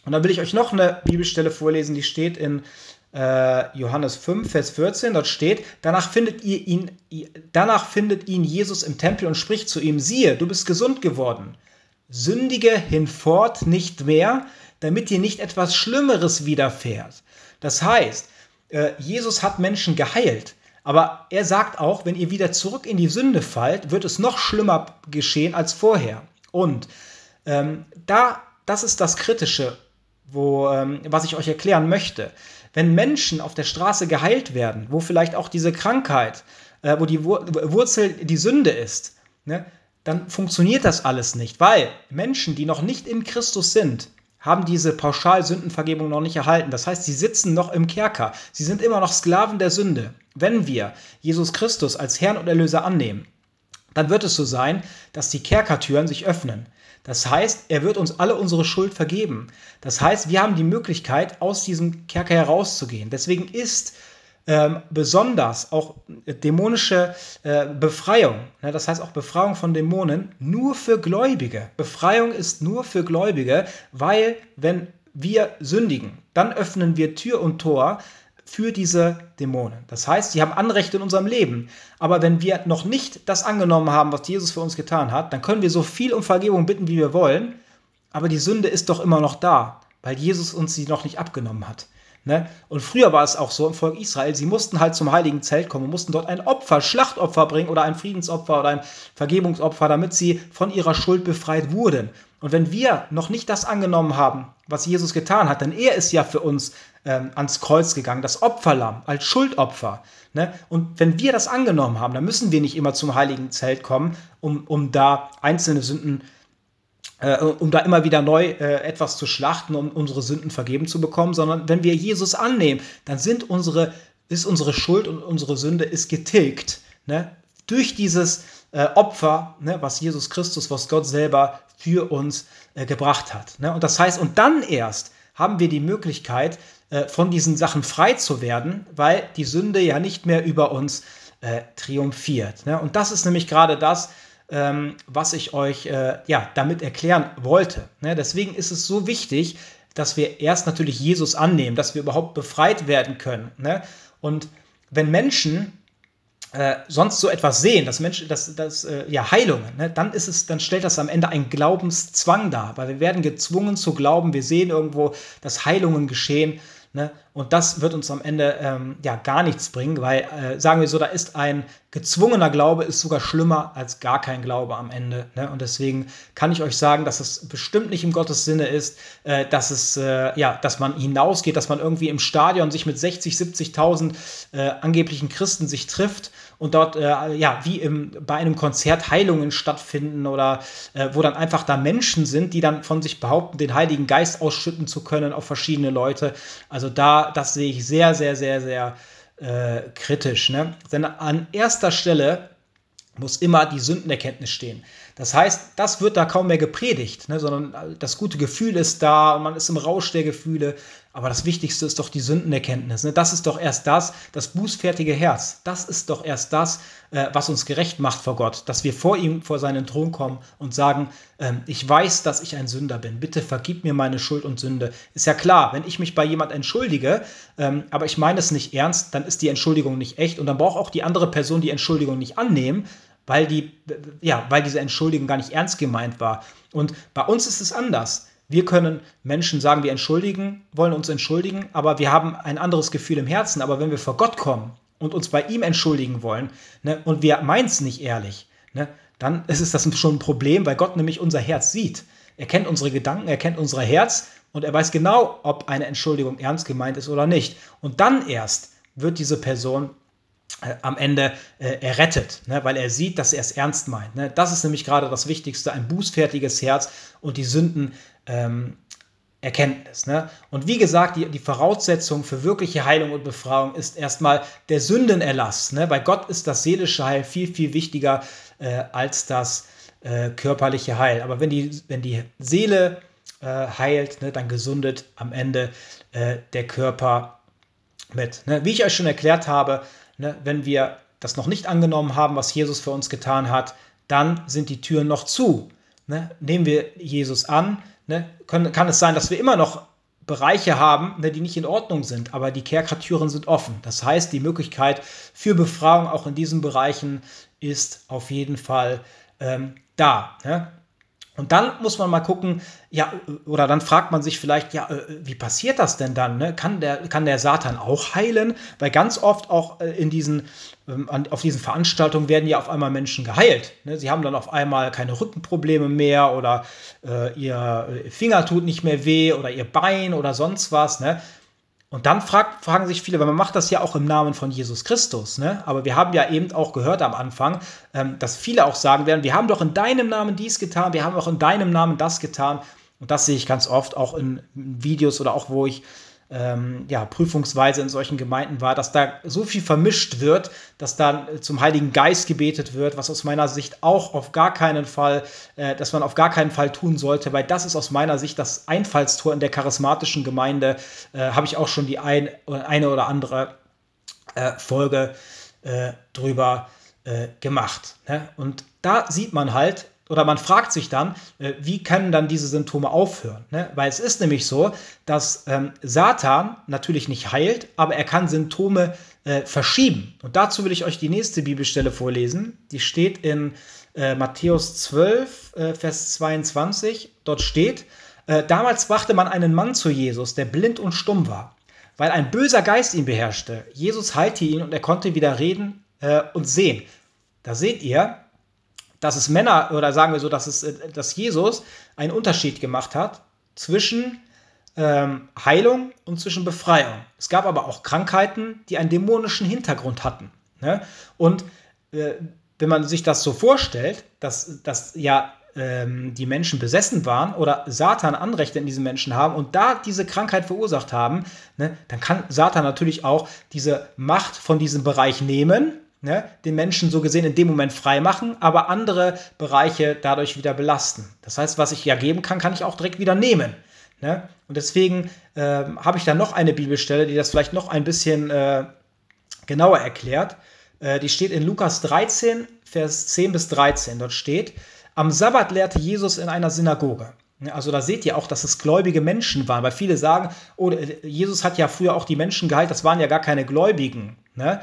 Und dann will ich euch noch eine Bibelstelle vorlesen, die steht in äh, Johannes 5, Vers 14. Dort steht, danach findet, ihr ihn, danach findet ihn Jesus im Tempel und spricht zu ihm, siehe, du bist gesund geworden. Sündige hinfort nicht mehr, damit dir nicht etwas Schlimmeres widerfährt. Das heißt, äh, Jesus hat Menschen geheilt. Aber er sagt auch, wenn ihr wieder zurück in die Sünde fallt, wird es noch schlimmer geschehen als vorher. Und ähm, da, das ist das Kritische, wo, ähm, was ich euch erklären möchte. Wenn Menschen auf der Straße geheilt werden, wo vielleicht auch diese Krankheit, äh, wo die Wur Wurzel die Sünde ist, ne, dann funktioniert das alles nicht, weil Menschen, die noch nicht in Christus sind, haben diese Pauschalsündenvergebung noch nicht erhalten. Das heißt, sie sitzen noch im Kerker. Sie sind immer noch Sklaven der Sünde. Wenn wir Jesus Christus als Herrn und Erlöser annehmen, dann wird es so sein, dass die Kerkertüren sich öffnen. Das heißt, er wird uns alle unsere Schuld vergeben. Das heißt, wir haben die Möglichkeit, aus diesem Kerker herauszugehen. Deswegen ist ähm, besonders auch dämonische äh, Befreiung, ne, das heißt auch Befreiung von Dämonen, nur für Gläubige. Befreiung ist nur für Gläubige, weil wenn wir sündigen, dann öffnen wir Tür und Tor für diese Dämonen. Das heißt, sie haben Anrecht in unserem Leben. Aber wenn wir noch nicht das angenommen haben, was Jesus für uns getan hat, dann können wir so viel um Vergebung bitten, wie wir wollen. Aber die Sünde ist doch immer noch da, weil Jesus uns sie noch nicht abgenommen hat. Ne? Und früher war es auch so im Volk Israel, sie mussten halt zum heiligen Zelt kommen, mussten dort ein Opfer, Schlachtopfer bringen oder ein Friedensopfer oder ein Vergebungsopfer, damit sie von ihrer Schuld befreit wurden. Und wenn wir noch nicht das angenommen haben, was Jesus getan hat, denn er ist ja für uns ähm, ans Kreuz gegangen, das Opferlamm als Schuldopfer. Ne? Und wenn wir das angenommen haben, dann müssen wir nicht immer zum heiligen Zelt kommen, um, um da einzelne Sünden äh, um da immer wieder neu äh, etwas zu schlachten, um unsere Sünden vergeben zu bekommen, sondern wenn wir Jesus annehmen, dann sind unsere, ist unsere Schuld und unsere Sünde ist getilgt. Ne? Durch dieses äh, Opfer, ne, was Jesus Christus, was Gott selber für uns äh, gebracht hat. Ne? Und das heißt, und dann erst haben wir die Möglichkeit, äh, von diesen Sachen frei zu werden, weil die Sünde ja nicht mehr über uns äh, triumphiert. Ne? Und das ist nämlich gerade das, ähm, was ich euch äh, ja, damit erklären wollte. Ne? Deswegen ist es so wichtig, dass wir erst natürlich Jesus annehmen, dass wir überhaupt befreit werden können. Ne? Und wenn Menschen äh, sonst so etwas sehen, dass Menschen, dass, dass äh, ja Heilungen, ne, dann ist es, dann stellt das am Ende einen Glaubenszwang dar, weil wir werden gezwungen zu glauben, wir sehen irgendwo, dass Heilungen geschehen Ne? Und das wird uns am Ende ähm, ja gar nichts bringen, weil, äh, sagen wir so, da ist ein gezwungener Glaube ist sogar schlimmer als gar kein Glaube am Ende. Ne? Und deswegen kann ich euch sagen, dass es bestimmt nicht im Gottes Sinne ist, äh, dass es äh, ja, dass man hinausgeht, dass man irgendwie im Stadion sich mit 60, 70.000 äh, angeblichen Christen sich trifft und dort, äh, ja, wie im, bei einem Konzert Heilungen stattfinden oder äh, wo dann einfach da Menschen sind, die dann von sich behaupten, den Heiligen Geist ausschütten zu können auf verschiedene Leute. Also da, das sehe ich sehr, sehr, sehr, sehr äh, kritisch. Ne? Denn an erster Stelle muss immer die Sündenerkenntnis stehen. Das heißt, das wird da kaum mehr gepredigt, ne, sondern das gute Gefühl ist da und man ist im Rausch der Gefühle. Aber das Wichtigste ist doch die Sündenerkenntnis. Ne? Das ist doch erst das, das bußfertige Herz. Das ist doch erst das, äh, was uns gerecht macht vor Gott, dass wir vor ihm, vor seinen Thron kommen und sagen, ähm, ich weiß, dass ich ein Sünder bin. Bitte vergib mir meine Schuld und Sünde. Ist ja klar, wenn ich mich bei jemand entschuldige, ähm, aber ich meine es nicht ernst, dann ist die Entschuldigung nicht echt und dann braucht auch die andere Person die Entschuldigung nicht annehmen, weil, die, ja, weil diese Entschuldigung gar nicht ernst gemeint war. Und bei uns ist es anders. Wir können Menschen sagen, wir entschuldigen, wollen uns entschuldigen, aber wir haben ein anderes Gefühl im Herzen. Aber wenn wir vor Gott kommen und uns bei ihm entschuldigen wollen ne, und wir meinen es nicht ehrlich, ne, dann ist das schon ein Problem, weil Gott nämlich unser Herz sieht. Er kennt unsere Gedanken, er kennt unser Herz und er weiß genau, ob eine Entschuldigung ernst gemeint ist oder nicht. Und dann erst wird diese Person am Ende äh, errettet, ne, weil er sieht, dass er es ernst meint. Ne. Das ist nämlich gerade das Wichtigste, ein bußfertiges Herz und die Sünden ähm, Erkenntnis. Ne? Und wie gesagt, die, die Voraussetzung für wirkliche Heilung und Befreiung ist erstmal der Sündenerlass. Ne? Bei Gott ist das seelische Heil viel, viel wichtiger äh, als das äh, körperliche Heil. Aber wenn die, wenn die Seele äh, heilt, ne, dann gesundet am Ende äh, der Körper mit. Ne? Wie ich euch schon erklärt habe, ne, wenn wir das noch nicht angenommen haben, was Jesus für uns getan hat, dann sind die Türen noch zu. Ne? Nehmen wir Jesus an, ne, können, kann es sein, dass wir immer noch Bereiche haben, ne, die nicht in Ordnung sind, aber die Kerkertüren sind offen. Das heißt, die Möglichkeit für Befragung auch in diesen Bereichen ist auf jeden Fall ähm, da. Ne? Und dann muss man mal gucken, ja, oder dann fragt man sich vielleicht, ja, äh, wie passiert das denn dann? Ne? Kann, der, kann der Satan auch heilen? Weil ganz oft auch äh, in diesen, ähm, auf diesen Veranstaltungen werden ja auf einmal Menschen geheilt. Ne? Sie haben dann auf einmal keine Rückenprobleme mehr oder äh, ihr Finger tut nicht mehr weh oder ihr Bein oder sonst was. Ne? Und dann frag, fragen sich viele, weil man macht das ja auch im Namen von Jesus Christus, ne? Aber wir haben ja eben auch gehört am Anfang, ähm, dass viele auch sagen werden, wir haben doch in deinem Namen dies getan, wir haben auch in deinem Namen das getan. Und das sehe ich ganz oft auch in Videos oder auch, wo ich ähm, ja, prüfungsweise in solchen Gemeinden war, dass da so viel vermischt wird, dass dann zum Heiligen Geist gebetet wird, was aus meiner Sicht auch auf gar keinen Fall, äh, dass man auf gar keinen Fall tun sollte, weil das ist aus meiner Sicht das Einfallstor in der charismatischen Gemeinde. Äh, Habe ich auch schon die ein, eine oder andere äh, Folge äh, drüber äh, gemacht. Ne? Und da sieht man halt, oder man fragt sich dann, äh, wie können dann diese Symptome aufhören? Ne? Weil es ist nämlich so, dass ähm, Satan natürlich nicht heilt, aber er kann Symptome äh, verschieben. Und dazu will ich euch die nächste Bibelstelle vorlesen. Die steht in äh, Matthäus 12, äh, Vers 22. Dort steht, äh, damals brachte man einen Mann zu Jesus, der blind und stumm war, weil ein böser Geist ihn beherrschte. Jesus heilte ihn und er konnte wieder reden äh, und sehen. Da seht ihr, dass es Männer, oder sagen wir so, dass, es, äh, dass Jesus einen Unterschied gemacht hat zwischen ähm, Heilung und zwischen Befreiung. Es gab aber auch Krankheiten, die einen dämonischen Hintergrund hatten. Ne? Und äh, wenn man sich das so vorstellt, dass, dass ja ähm, die Menschen besessen waren oder Satan Anrechte in diesen Menschen haben und da diese Krankheit verursacht haben, ne, dann kann Satan natürlich auch diese Macht von diesem Bereich nehmen ne, den Menschen so gesehen in dem Moment frei machen, aber andere Bereiche dadurch wieder belasten. Das heißt, was ich ja geben kann, kann ich auch direkt wieder nehmen. Ne? Und deswegen äh, habe ich da noch eine Bibelstelle, die das vielleicht noch ein bisschen äh, genauer erklärt. Äh, die steht in Lukas 13, Vers 10 bis 13. Dort steht, am Sabbat lehrte Jesus in einer Synagoge. Also da seht ihr auch, dass es gläubige Menschen waren, weil viele sagen, oh, Jesus hat ja früher auch die Menschen geheilt, das waren ja gar keine Gläubigen. Ne?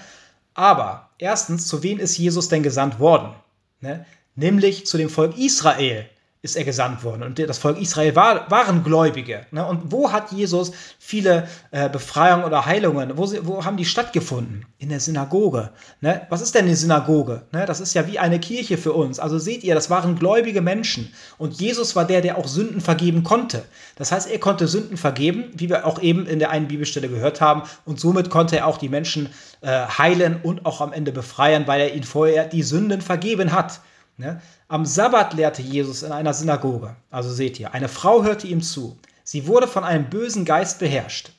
Aber erstens, zu wem ist Jesus denn gesandt worden? Ne? Nämlich zu dem Volk Israel ist er gesandt worden. Und das Volk Israel war, waren Gläubige. Ne? Und wo hat Jesus viele äh, Befreiungen oder Heilungen? Wo, wo, haben die stattgefunden? In der Synagoge. Ne? Was ist denn eine Synagoge? Ne? Das ist ja wie eine Kirche für uns. Also seht ihr, das waren gläubige Menschen. Und Jesus war der, der auch Sünden vergeben konnte. Das heißt, er konnte Sünden vergeben, wie wir auch eben in der einen Bibelstelle gehört haben. Und somit konnte er auch die Menschen äh, heilen und auch am Ende befreien, weil er ihnen vorher die Sünden vergeben hat. Am Sabbat lehrte Jesus in einer Synagoge. Also seht ihr, eine Frau hörte ihm zu. Sie wurde von einem bösen Geist beherrscht,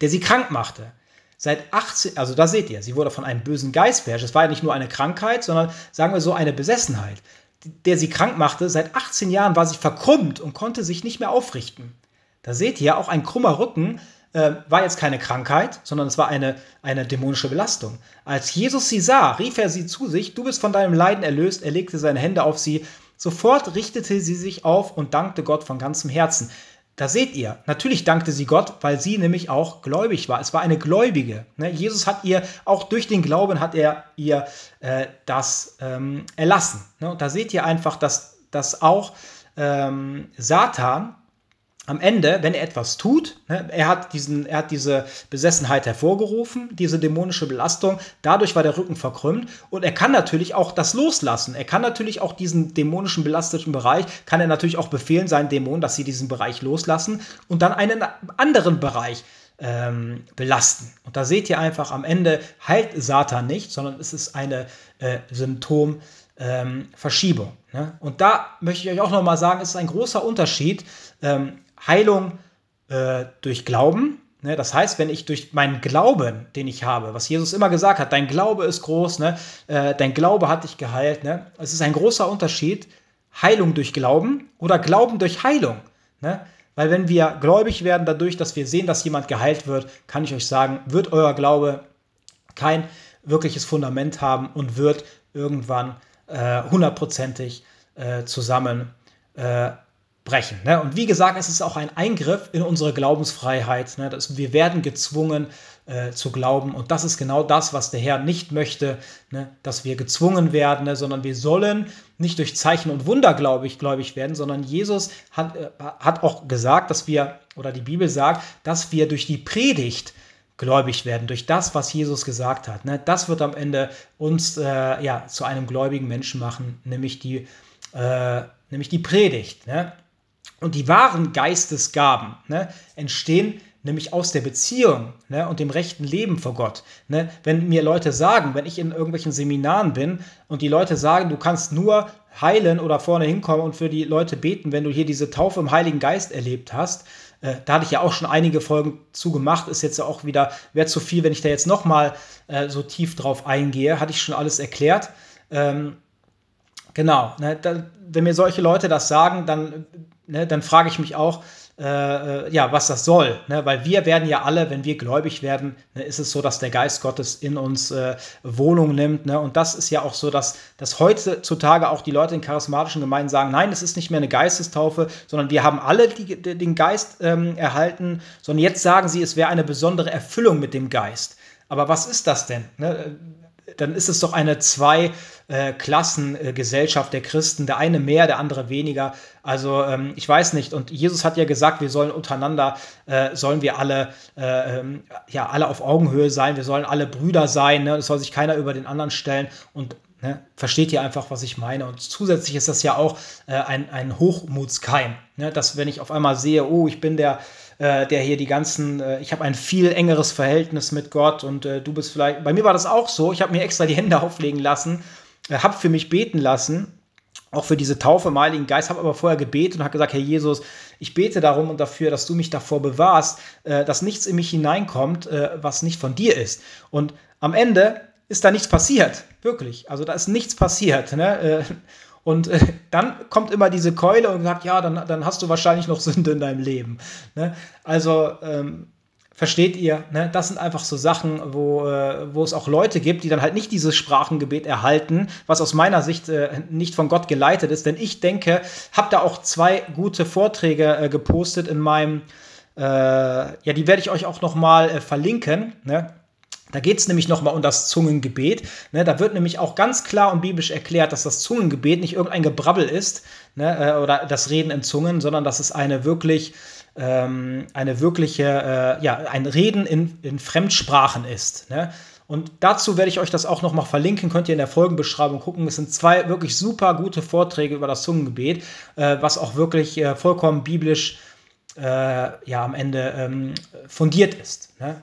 der sie krank machte. Seit 18, also da seht ihr, sie wurde von einem bösen Geist beherrscht. Es war ja nicht nur eine Krankheit, sondern sagen wir so eine Besessenheit, der sie krank machte. Seit 18 Jahren war sie verkrümmt und konnte sich nicht mehr aufrichten. Da seht ihr, auch ein krummer Rücken äh, war jetzt keine Krankheit, sondern es war eine, eine dämonische Belastung. Als Jesus sie sah, rief er sie zu sich, du bist von deinem Leiden erlöst, er legte seine Hände auf sie, sofort richtete sie sich auf und dankte Gott von ganzem Herzen. Da seht ihr, natürlich dankte sie Gott, weil sie nämlich auch gläubig war. Es war eine Gläubige. Ne? Jesus hat ihr, auch durch den Glauben hat er ihr äh, das ähm, erlassen. Ne? Und da seht ihr einfach, dass, dass auch ähm, Satan am Ende, wenn er etwas tut, ne, er, hat diesen, er hat diese Besessenheit hervorgerufen, diese dämonische Belastung, dadurch war der Rücken verkrümmt und er kann natürlich auch das loslassen. Er kann natürlich auch diesen dämonischen belasteten Bereich, kann er natürlich auch befehlen seinen Dämonen, dass sie diesen Bereich loslassen und dann einen anderen Bereich ähm, belasten. Und da seht ihr einfach, am Ende heilt Satan nicht, sondern es ist eine äh, Symptom. Ähm, Verschiebung. Ne? Und da möchte ich euch auch nochmal sagen, es ist ein großer Unterschied, ähm, Heilung äh, durch Glauben. Ne? Das heißt, wenn ich durch meinen Glauben, den ich habe, was Jesus immer gesagt hat, dein Glaube ist groß, ne? Äh, dein Glaube hat dich geheilt. Ne? Es ist ein großer Unterschied, Heilung durch Glauben oder Glauben durch Heilung. Ne? Weil wenn wir gläubig werden dadurch, dass wir sehen, dass jemand geheilt wird, kann ich euch sagen, wird euer Glaube kein wirkliches Fundament haben und wird irgendwann äh, hundertprozentig äh, zusammenbrechen. Brechen. Ne? Und wie gesagt, es ist auch ein Eingriff in unsere Glaubensfreiheit. Ne? Das, wir werden gezwungen äh, zu glauben. Und das ist genau das, was der Herr nicht möchte, ne? dass wir gezwungen werden, ne? sondern wir sollen nicht durch Zeichen und Wunder gläubig, gläubig werden, sondern Jesus hat, äh, hat auch gesagt, dass wir, oder die Bibel sagt, dass wir durch die Predigt gläubig werden, durch das, was Jesus gesagt hat. Ne? Das wird am Ende uns äh, ja, zu einem gläubigen Menschen machen, nämlich die, äh, nämlich die Predigt. Ne? Und die wahren Geistesgaben ne, entstehen nämlich aus der Beziehung ne, und dem rechten Leben vor Gott. Ne? Wenn mir Leute sagen, wenn ich in irgendwelchen Seminaren bin und die Leute sagen, du kannst nur heilen oder vorne hinkommen und für die Leute beten, wenn du hier diese Taufe im Heiligen Geist erlebt hast, äh, da hatte ich ja auch schon einige Folgen zu gemacht, ist jetzt auch wieder, wäre zu viel, wenn ich da jetzt nochmal äh, so tief drauf eingehe, hatte ich schon alles erklärt. Ähm, genau, ne, da, wenn mir solche Leute das sagen, dann, ne, dann frage ich mich auch, äh, äh, ja, was das soll. Ne? Weil wir werden ja alle, wenn wir gläubig werden, ne, ist es so, dass der Geist Gottes in uns äh, Wohnung nimmt. Ne? Und das ist ja auch so, dass, dass heutzutage auch die Leute in charismatischen Gemeinden sagen, nein, es ist nicht mehr eine Geistestaufe, sondern wir haben alle die, den Geist ähm, erhalten, sondern jetzt sagen sie, es wäre eine besondere Erfüllung mit dem Geist. Aber was ist das denn? Ne? dann ist es doch eine Zwei-Klassen-Gesellschaft äh, der Christen. Der eine mehr, der andere weniger. Also ähm, ich weiß nicht. Und Jesus hat ja gesagt, wir sollen untereinander, äh, sollen wir alle, äh, ähm, ja, alle auf Augenhöhe sein. Wir sollen alle Brüder sein. Ne? Es soll sich keiner über den anderen stellen. Und Ne? Versteht ihr einfach, was ich meine? Und zusätzlich ist das ja auch äh, ein, ein Hochmutskeim. Ne? Dass, wenn ich auf einmal sehe, oh, ich bin der, äh, der hier die ganzen, äh, ich habe ein viel engeres Verhältnis mit Gott und äh, du bist vielleicht, bei mir war das auch so, ich habe mir extra die Hände (laughs) auflegen lassen, äh, habe für mich beten lassen, auch für diese Taufe im Heiligen Geist, habe aber vorher gebetet und habe gesagt, Herr Jesus, ich bete darum und dafür, dass du mich davor bewahrst, äh, dass nichts in mich hineinkommt, äh, was nicht von dir ist. Und am Ende ist da nichts passiert, wirklich. Also da ist nichts passiert. Ne? Und äh, dann kommt immer diese Keule und sagt, ja, dann, dann hast du wahrscheinlich noch Sünde in deinem Leben. Ne? Also ähm, versteht ihr, ne? das sind einfach so Sachen, wo, äh, wo es auch Leute gibt, die dann halt nicht dieses Sprachengebet erhalten, was aus meiner Sicht äh, nicht von Gott geleitet ist. Denn ich denke, habe da auch zwei gute Vorträge äh, gepostet in meinem, äh, ja, die werde ich euch auch noch mal äh, verlinken. Ne? Da geht es nämlich nochmal um das Zungengebet. Ne, da wird nämlich auch ganz klar und biblisch erklärt, dass das Zungengebet nicht irgendein Gebrabbel ist ne, äh, oder das Reden in Zungen, sondern dass es eine wirklich ähm, eine wirkliche, äh, ja, ein Reden in, in Fremdsprachen ist. Ne? Und dazu werde ich euch das auch nochmal verlinken, könnt ihr in der Folgenbeschreibung gucken. Es sind zwei wirklich super gute Vorträge über das Zungengebet, äh, was auch wirklich äh, vollkommen biblisch äh, ja, am Ende ähm, fundiert ist. Ne?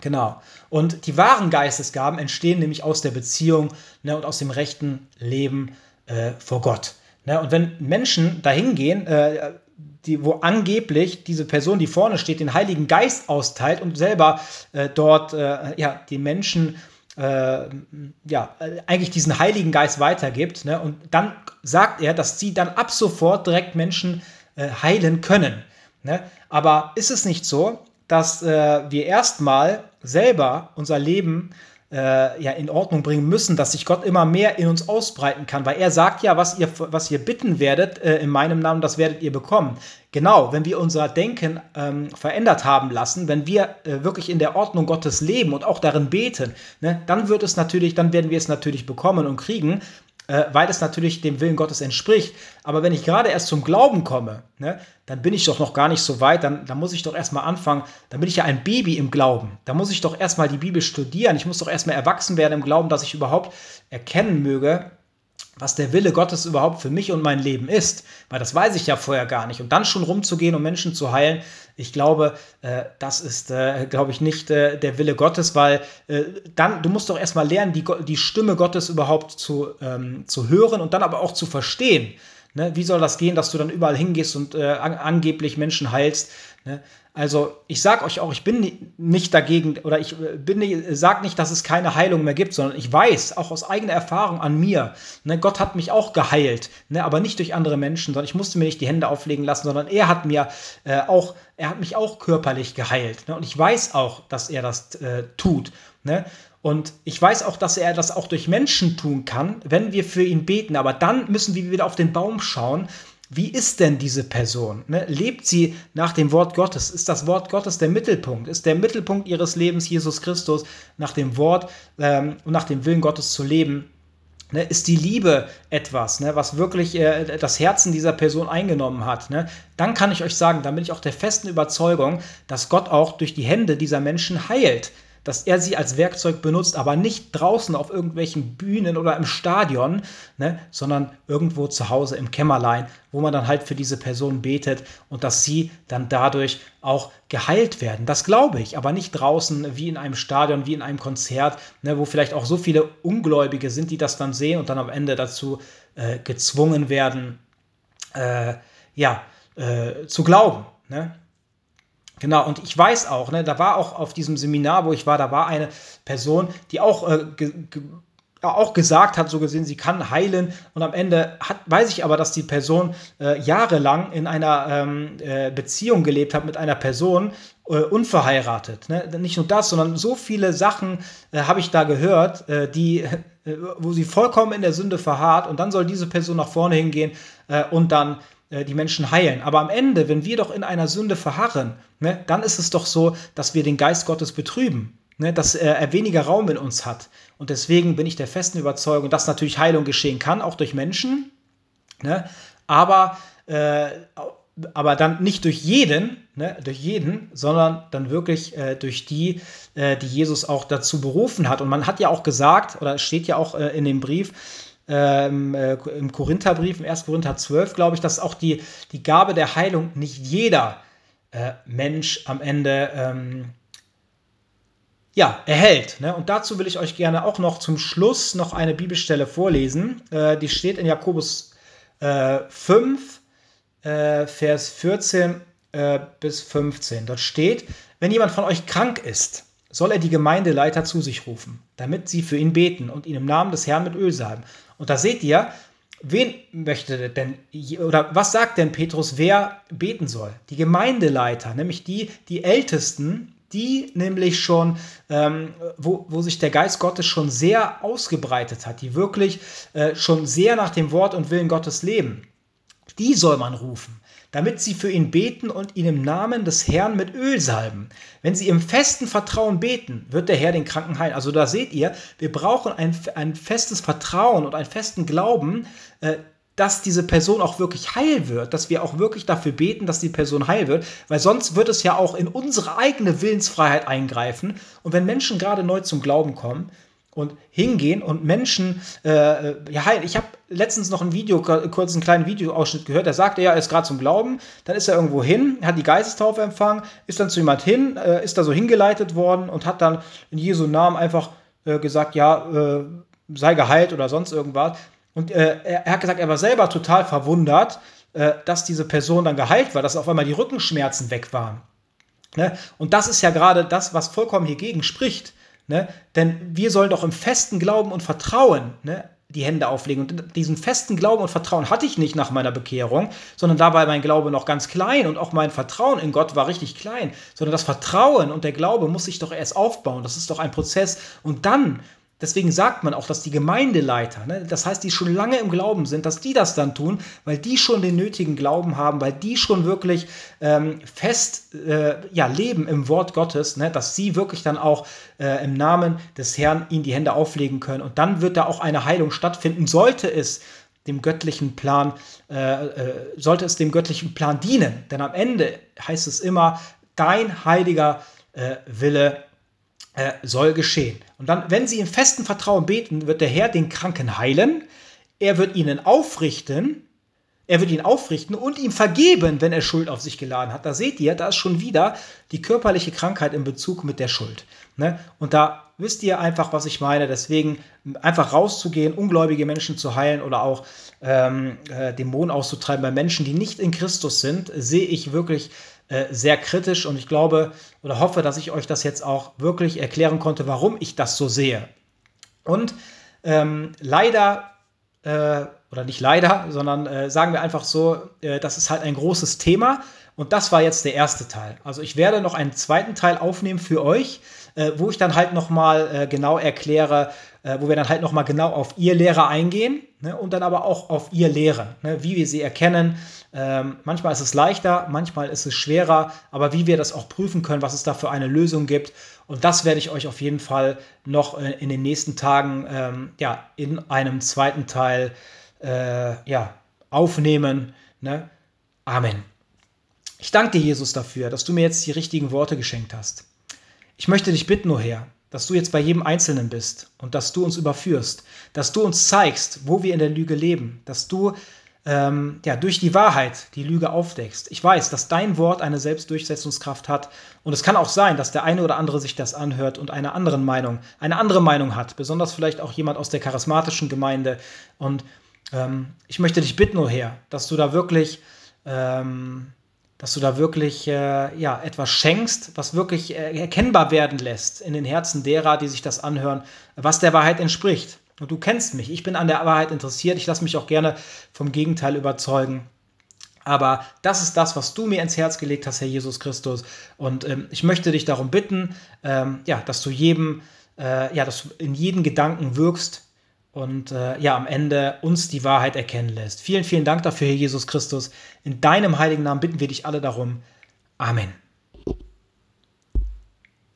Genau. Und die wahren Geistesgaben entstehen nämlich aus der Beziehung ne, und aus dem rechten Leben äh, vor Gott. Ne? Und wenn Menschen dahin gehen, äh, die, wo angeblich diese Person, die vorne steht, den Heiligen Geist austeilt und selber äh, dort äh, ja, die Menschen äh, ja, eigentlich diesen Heiligen Geist weitergibt. Ne? Und dann sagt er, dass sie dann ab sofort direkt Menschen äh, heilen können. Ne? Aber ist es nicht so, dass äh, wir erstmal selber unser Leben äh, ja in Ordnung bringen müssen, dass sich Gott immer mehr in uns ausbreiten kann, weil er sagt ja, was ihr, was ihr bitten werdet äh, in meinem Namen, das werdet ihr bekommen. Genau, wenn wir unser Denken ähm, verändert haben lassen, wenn wir äh, wirklich in der Ordnung Gottes leben und auch darin beten, ne, dann wird es natürlich, dann werden wir es natürlich bekommen und kriegen äh, weil es natürlich dem Willen Gottes entspricht. Aber wenn ich gerade erst zum Glauben komme, ne, dann bin ich doch noch gar nicht so weit, dann, dann muss ich doch erstmal anfangen, dann bin ich ja ein Baby im Glauben. Da muss ich doch erstmal die Bibel studieren. Ich muss doch erstmal erwachsen werden im Glauben, dass ich überhaupt erkennen möge, was der Wille Gottes überhaupt für mich und mein Leben ist, weil das weiß ich ja vorher gar nicht. Und dann schon rumzugehen, um Menschen zu heilen, ich glaube, äh, das ist, äh, glaube ich, nicht äh, der Wille Gottes, weil äh, dann, du musst doch erstmal lernen, die, die Stimme Gottes überhaupt zu, ähm, zu hören und dann aber auch zu verstehen. Ne? Wie soll das gehen, dass du dann überall hingehst und äh, an, angeblich Menschen heilst? Ne? Also ich sage euch auch, ich bin nicht dagegen oder ich äh, bin sage nicht, dass es keine Heilung mehr gibt, sondern ich weiß auch aus eigener Erfahrung an mir, ne, Gott hat mich auch geheilt, ne, aber nicht durch andere Menschen, sondern ich musste mir nicht die Hände auflegen lassen, sondern er hat mir äh, auch, er hat mich auch körperlich geheilt. Ne, und ich weiß auch, dass er das äh, tut. Ne? Und ich weiß auch, dass er das auch durch Menschen tun kann, wenn wir für ihn beten. Aber dann müssen wir wieder auf den Baum schauen wie ist denn diese Person? Ne? Lebt sie nach dem Wort Gottes? Ist das Wort Gottes der Mittelpunkt? Ist der Mittelpunkt ihres Lebens Jesus Christus, nach dem Wort ähm, und nach dem Willen Gottes zu leben? Ne? Ist die Liebe etwas, ne? was wirklich äh, das Herzen dieser Person eingenommen hat? Ne? Dann kann ich euch sagen, dann bin ich auch der festen Überzeugung, dass Gott auch durch die Hände dieser Menschen heilt dass er sie als Werkzeug benutzt, aber nicht draußen auf irgendwelchen Bühnen oder im Stadion, ne, sondern irgendwo zu Hause im Kämmerlein, wo man dann halt für diese Person betet und dass sie dann dadurch auch geheilt werden. Das glaube ich, aber nicht draußen wie in einem Stadion, wie in einem Konzert, ne, wo vielleicht auch so viele Ungläubige sind, die das dann sehen und dann am Ende dazu äh, gezwungen werden, äh, ja, äh, zu glauben. Ne? Genau, und ich weiß auch, ne, da war auch auf diesem Seminar, wo ich war, da war eine Person, die auch, äh, ge, ge, auch gesagt hat, so gesehen, sie kann heilen. Und am Ende hat, weiß ich aber, dass die Person äh, jahrelang in einer ähm, äh, Beziehung gelebt hat mit einer Person, äh, unverheiratet. Ne? Nicht nur das, sondern so viele Sachen äh, habe ich da gehört, äh, die, wo sie vollkommen in der Sünde verharrt. Und dann soll diese Person nach vorne hingehen und dann die Menschen heilen. Aber am Ende, wenn wir doch in einer Sünde verharren, ne, dann ist es doch so, dass wir den Geist Gottes betrüben. Ne, dass äh, er weniger Raum in uns hat. Und deswegen bin ich der festen Überzeugung, dass natürlich Heilung geschehen kann, auch durch Menschen. Ne, aber, äh, aber dann nicht durch jeden, ne, durch jeden, sondern dann wirklich äh, durch die, äh, die Jesus auch dazu berufen hat. Und man hat ja auch gesagt, oder steht ja auch äh, in dem Brief, ähm, äh, im Korintherbrief, im 1. Korinther 12, glaube ich, dass auch die, die Gabe der Heilung nicht jeder äh, Mensch am Ende ähm, ja, erhält. Ne? Und dazu will ich euch gerne auch noch zum Schluss noch eine Bibelstelle vorlesen. Äh, die steht in Jakobus äh, 5, äh, Vers 14 äh, bis 15. Dort steht, wenn jemand von euch krank ist, soll er die Gemeindeleiter zu sich rufen, damit sie für ihn beten und ihn im Namen des Herrn mit Öl salben. Und da seht ihr, wen möchte denn, oder was sagt denn Petrus, wer beten soll? Die Gemeindeleiter, nämlich die, die Ältesten, die nämlich schon, ähm, wo, wo sich der Geist Gottes schon sehr ausgebreitet hat, die wirklich äh, schon sehr nach dem Wort und Willen Gottes leben. Die soll man rufen damit sie für ihn beten und ihn im Namen des Herrn mit Öl salben. Wenn sie im festen Vertrauen beten, wird der Herr den Kranken heilen. Also da seht ihr, wir brauchen ein, ein festes Vertrauen und einen festen Glauben, äh, dass diese Person auch wirklich heil wird, dass wir auch wirklich dafür beten, dass die Person heil wird, weil sonst wird es ja auch in unsere eigene Willensfreiheit eingreifen. Und wenn Menschen gerade neu zum Glauben kommen, und hingehen und Menschen, äh, ja, ich habe letztens noch ein Video, kurz einen kleinen Videoausschnitt gehört, der sagte, ja, er ist gerade zum Glauben, dann ist er irgendwo hin, hat die Geistestaufe empfangen, ist dann zu jemand hin, äh, ist da so hingeleitet worden und hat dann in Jesu Namen einfach äh, gesagt, ja, äh, sei geheilt oder sonst irgendwas. Und äh, er, er, hat gesagt, er war selber total verwundert, äh, dass diese Person dann geheilt war, dass auf einmal die Rückenschmerzen weg waren. Ne? Und das ist ja gerade das, was vollkommen hiergegen spricht. Ne? Denn wir sollen doch im festen Glauben und Vertrauen ne, die Hände auflegen. Und diesen festen Glauben und Vertrauen hatte ich nicht nach meiner Bekehrung, sondern da war mein Glaube noch ganz klein und auch mein Vertrauen in Gott war richtig klein. Sondern das Vertrauen und der Glaube muss sich doch erst aufbauen. Das ist doch ein Prozess. Und dann Deswegen sagt man auch, dass die Gemeindeleiter, ne, das heißt, die schon lange im Glauben sind, dass die das dann tun, weil die schon den nötigen Glauben haben, weil die schon wirklich ähm, fest äh, ja, leben im Wort Gottes, ne, dass sie wirklich dann auch äh, im Namen des Herrn ihnen die Hände auflegen können. Und dann wird da auch eine Heilung stattfinden, sollte es dem göttlichen Plan, äh, äh sollte es dem göttlichen Plan dienen. Denn am Ende heißt es immer, dein heiliger äh, Wille äh, soll geschehen. Und dann, wenn sie im festen Vertrauen beten, wird der Herr den Kranken heilen, er wird ihnen aufrichten, er wird ihn aufrichten und ihm vergeben, wenn er Schuld auf sich geladen hat. Da seht ihr, da ist schon wieder die körperliche Krankheit in Bezug mit der Schuld. Ne? Und da wisst ihr einfach, was ich meine. Deswegen einfach rauszugehen, ungläubige Menschen zu heilen oder auch ähm, äh, Dämonen auszutreiben bei Menschen, die nicht in Christus sind, sehe ich wirklich sehr kritisch und ich glaube oder hoffe, dass ich euch das jetzt auch wirklich erklären konnte, warum ich das so sehe. Und ähm, leider, äh, oder nicht leider, sondern äh, sagen wir einfach so, äh, das ist halt ein großes Thema und das war jetzt der erste Teil. Also ich werde noch einen zweiten Teil aufnehmen für euch, äh, wo ich dann halt nochmal äh, genau erkläre, äh, wo wir dann halt nochmal genau auf ihr Lehrer eingehen ne, und dann aber auch auf ihr Lehren, ne, wie wir sie erkennen. Ähm, manchmal ist es leichter, manchmal ist es schwerer, aber wie wir das auch prüfen können, was es da für eine Lösung gibt. Und das werde ich euch auf jeden Fall noch äh, in den nächsten Tagen ähm, ja, in einem zweiten Teil äh, ja, aufnehmen. Ne? Amen. Ich danke dir, Jesus, dafür, dass du mir jetzt die richtigen Worte geschenkt hast. Ich möchte dich bitten, O oh Herr, dass du jetzt bei jedem Einzelnen bist und dass du uns überführst, dass du uns zeigst, wo wir in der Lüge leben, dass du ähm, ja, durch die Wahrheit die Lüge aufdeckst. Ich weiß, dass dein Wort eine Selbstdurchsetzungskraft hat und es kann auch sein, dass der eine oder andere sich das anhört und eine andere Meinung, eine andere Meinung hat, besonders vielleicht auch jemand aus der charismatischen Gemeinde. Und ähm, ich möchte dich bitten, oh Herr, dass du da wirklich ähm, dass du da wirklich äh, ja, etwas schenkst, was wirklich äh, erkennbar werden lässt in den Herzen derer, die sich das anhören, was der Wahrheit entspricht. Und du kennst mich, ich bin an der Wahrheit interessiert, ich lasse mich auch gerne vom Gegenteil überzeugen. Aber das ist das, was du mir ins Herz gelegt hast, Herr Jesus Christus. Und ähm, ich möchte dich darum bitten, ähm, ja, dass du jedem, äh, ja, dass du in jeden Gedanken wirkst, und äh, ja, am Ende uns die Wahrheit erkennen lässt. Vielen, vielen Dank dafür, Herr Jesus Christus. In deinem heiligen Namen bitten wir dich alle darum. Amen.